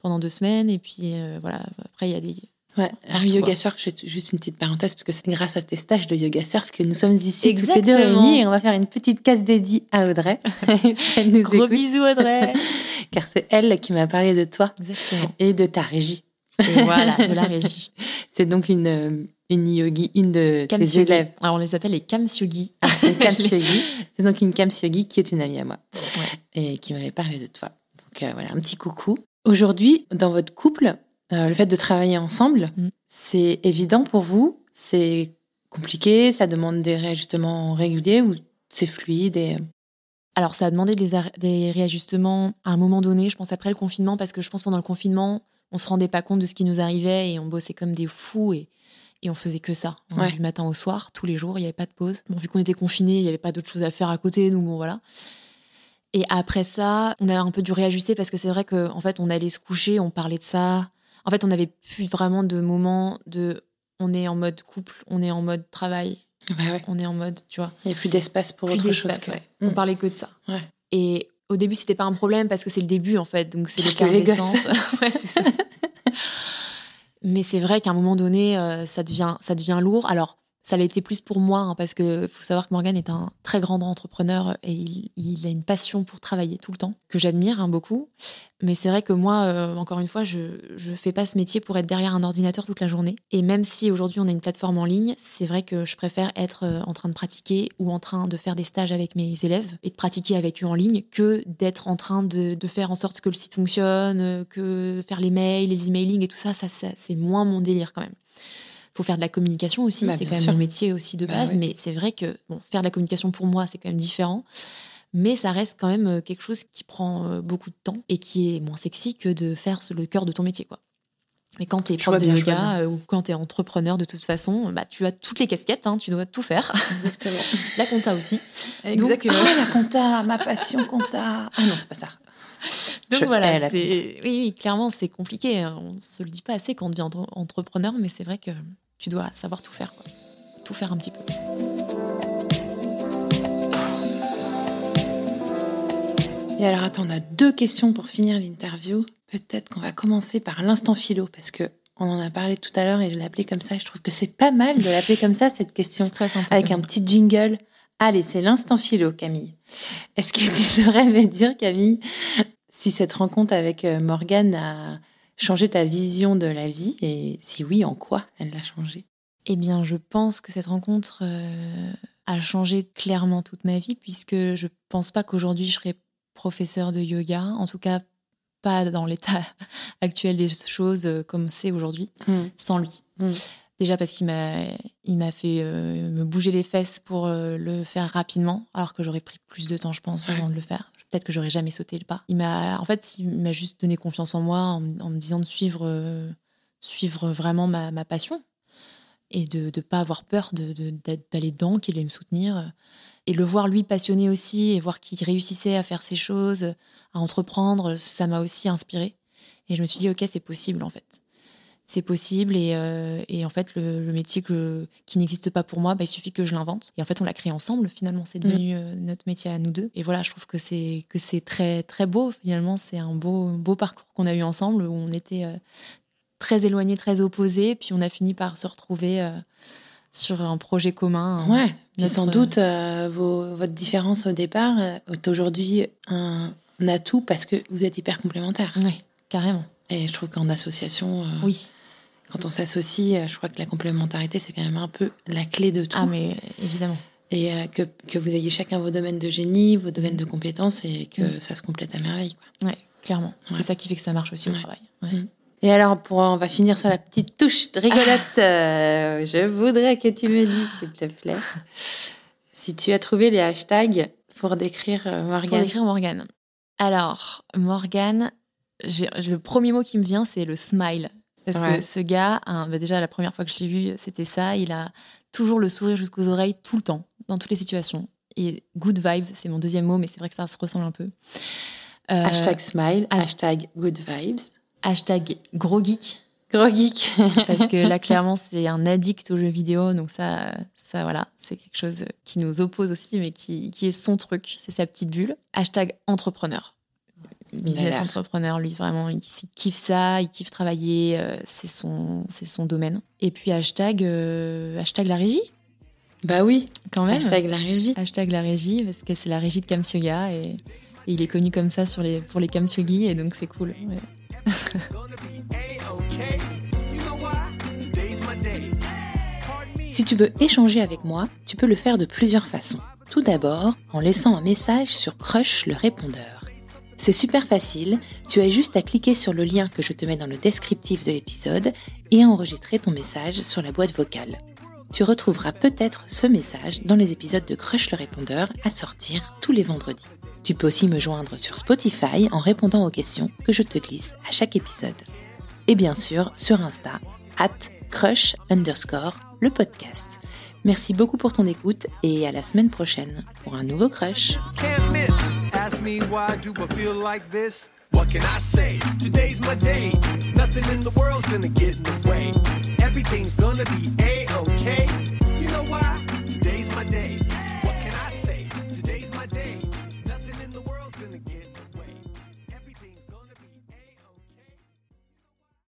Speaker 2: pendant deux semaines. Et puis voilà, après, il y a des.
Speaker 1: Ouais. Alors, yoga surf, je fais juste une petite parenthèse parce que c'est grâce à tes stages de yoga surf que nous sommes ici toutes les deux
Speaker 2: Exactement.
Speaker 1: réunies et on va faire une petite case dédiée à Audrey. [LAUGHS] si elle nous
Speaker 2: Gros
Speaker 1: écoute,
Speaker 2: bisous, Audrey [LAUGHS]
Speaker 1: car c'est elle qui m'a parlé de toi
Speaker 2: Exactement.
Speaker 1: et de ta régie.
Speaker 2: Et voilà, de la [LAUGHS] régie.
Speaker 1: C'est donc une, euh, une yogi, une de tes élèves.
Speaker 2: Alors on les appelle les Kamsyogi.
Speaker 1: Une [LAUGHS] Kamsyogi. C'est donc une Kamsyogi qui est une amie à moi
Speaker 2: Ouais.
Speaker 1: et qui m'avait parlé de toi. Donc euh, voilà, un petit coucou. Aujourd'hui, dans votre couple, euh, le fait de travailler ensemble,
Speaker 2: Mm.
Speaker 1: c'est évident pour vous? C'est compliqué? Ça demande des réajustements réguliers ou c'est fluide et...
Speaker 2: Alors, ça a demandé des, des réajustements à un moment donné, je pense après le confinement, parce que je pense pendant le confinement, on se rendait pas compte de ce qui nous arrivait et on bossait comme des fous et, et on faisait que ça, hein,
Speaker 1: Ouais.
Speaker 2: du matin au soir, tous les jours, il n'y avait pas de pause. Bon, vu qu'on était confinés, il n'y avait pas d'autre chose à faire à côté, nous, bon, voilà. Et après ça, on a un peu dû réajuster parce que c'est vrai qu'en en fait, on allait se coucher, on parlait de ça. En fait, on n'avait plus vraiment de moments de on est en mode couple, on est en mode travail,
Speaker 1: Bah ouais,
Speaker 2: on est en mode, tu vois
Speaker 1: il n'y a plus d'espace pour
Speaker 2: plus
Speaker 1: autre chose. que-
Speaker 2: ouais.
Speaker 1: Mm.
Speaker 2: On parlait que de ça. Et au début, c'était pas un problème parce que c'est le début en fait, donc c'est l'effervescence. [LAUGHS] ouais, c'est ça. [LAUGHS] Mais c'est vrai qu'à un moment donné, euh, ça devient ça devient lourd. Alors ça l'a été plus pour moi hein, parce que faut savoir que Morgan est un très grand entrepreneur et il, a une passion pour travailler tout le temps que j'admire hein, beaucoup. Mais c'est vrai que moi, euh, encore une fois, je je fais pas ce métier pour être derrière un ordinateur toute la journée. Et même si aujourd'hui on a une plateforme en ligne, c'est vrai que je préfère être euh, en train de pratiquer ou en train de faire des stages avec mes élèves et de pratiquer avec eux en ligne que d'être en train de, faire en sorte que le site fonctionne, que faire les mails, les emailing et tout ça, ça c'est moins mon délire quand même. Faut faire de la communication aussi,
Speaker 1: Bah,
Speaker 2: c'est quand même
Speaker 1: sûr.
Speaker 2: mon métier aussi de
Speaker 1: Bah
Speaker 2: base,
Speaker 1: oui.
Speaker 2: mais c'est vrai que bon, faire de la communication pour moi, c'est quand même différent. Mais ça reste quand même euh, quelque chose qui prend euh, beaucoup de temps et qui est moins sexy que de faire le cœur de ton métier. Quoi. Mais quand tu es prof de yoga ou quand tu es entrepreneur, de toute façon, bah, tu as toutes les casquettes, hein, tu dois tout faire.
Speaker 1: Exactement. [LAUGHS]
Speaker 2: la compta aussi.
Speaker 1: Exactement. Donc, la compta, ma passion compta. Ah non, c'est pas ça.
Speaker 2: Donc voilà, oui, oui, clairement, c'est compliqué. Hein. On ne se le dit pas assez quand on devient entrepreneur, mais c'est vrai que tu dois savoir tout faire. Quoi. Tout faire un petit peu.
Speaker 1: Et alors, attends, on a deux questions pour finir l'interview. Peut-être qu'on va commencer par l'instant philo, parce que on en a parlé tout à l'heure et je l'ai appelé comme ça. Je trouve que c'est pas mal de l'appeler comme ça, cette question, avec un petit jingle. Allez, c'est l'instant philo, Camille. Est-ce que tu [LAUGHS] saurais me dire, Camille, si cette rencontre avec euh, Morgane a changé ta vision de la vie et si oui, en quoi elle l'a changé
Speaker 2: Eh bien, je pense que cette rencontre euh, a changé clairement toute ma vie puisque je pense pas qu'aujourd'hui je serais professeur de yoga, en tout cas pas dans l'état [LAUGHS] actuel des choses euh, comme c'est aujourd'hui, hmm. sans lui. Hmm. Déjà parce qu'il m'a, il m'a fait euh, me bouger les fesses pour euh, le faire rapidement, alors que j'aurais pris plus de temps, je pense, avant de le faire. Peut-être que j'aurais jamais sauté le pas. Il m'a, en fait, il m'a juste donné confiance en moi en, me disant de suivre, suivre vraiment ma, ma, passion et de ne pas avoir peur de, d'aller dedans, qu'il allait me soutenir. Et le voir lui passionné aussi et voir qu'il réussissait à faire ses choses, à entreprendre, ça m'a aussi inspiré. Et je me suis dit, ok, c'est possible en fait c'est possible et, euh, et, en fait le, métier que, qui n'existe pas pour moi bah, il suffit que je l'invente. Et en fait on l'a créé ensemble finalement. C'est devenu mm. euh, notre métier à nous deux. Et voilà je trouve que c'est que c'est très très beau. Finalement c'est un beau beau parcours qu'on a eu ensemble où on était euh, très éloignés très opposés. Puis on a fini par se retrouver sur un projet commun
Speaker 1: ouais. Notre... sans doute vos, votre différence au départ est aujourd'hui un, atout parce que vous êtes hyper complémentaires.
Speaker 2: Oui carrément.
Speaker 1: Et je trouve qu'en association,
Speaker 2: oui
Speaker 1: quand on s'associe, euh, je crois que la complémentarité, c'est quand même un peu la clé de tout.
Speaker 2: Ah, mais évidemment.
Speaker 1: Et euh, que, que, vous ayez chacun vos domaines de génie, vos domaines de compétences et que mm. ça se complète à merveille.
Speaker 2: Quoi. Ouais, clairement. C'est ça qui fait que ça marche aussi au travail. Mm.
Speaker 1: Et alors, pour, on va finir sur la petite touche de rigolote. Euh, je voudrais que tu me dises, s'il te plaît, si tu as trouvé les hashtags pour décrire Morgane.
Speaker 2: Pour décrire Morgane. Alors, Morgane, le premier mot qui me vient, c'est le smile. Parce que ce gars, bah, déjà la première fois que je l'ai vu, c'était ça. Il a toujours le sourire jusqu'aux oreilles, tout le temps, dans toutes les situations. Et good vibe, c'est mon deuxième mot, mais c'est vrai que ça se ressemble un peu.
Speaker 1: Euh, hashtag smile, hashtag good vibes.
Speaker 2: Hashtag gros geek.
Speaker 1: Gros geek. [LAUGHS]
Speaker 2: parce que là, clairement, c'est un addict aux jeux vidéo. Donc ça, ça voilà, c'est quelque chose qui nous oppose aussi, mais qui, qui est son truc. C'est sa petite bulle. Hashtag entrepreneur business entrepreneur, lui vraiment, il, kiffe ça, il kiffe travailler, euh, c'est son, c'est son domaine. Et puis hashtag, euh, hashtag la régie.
Speaker 1: Bah oui,
Speaker 2: quand même.
Speaker 1: Hashtag la régie.
Speaker 2: Hashtag la régie, parce que c'est la régie de Kamsyoga et, et, il est connu comme ça sur les, pour les Kamsyogi et donc c'est cool. [LAUGHS]
Speaker 4: si tu veux échanger avec moi, tu peux le faire de plusieurs façons. Tout d'abord, en laissant un message sur Crush le répondeur. C'est super facile, tu as juste à cliquer sur le lien que je te mets dans le descriptif de l'épisode et à enregistrer ton message sur la boîte vocale. Tu retrouveras peut-être ce message dans les épisodes de Crush le répondeur à sortir tous les vendredis. Tu peux aussi me joindre sur Spotify en répondant aux questions que je te glisse à chaque épisode. Et bien sûr sur Insta, at crush underscore le podcast. Merci beaucoup pour ton écoute et à la semaine prochaine pour un nouveau crush.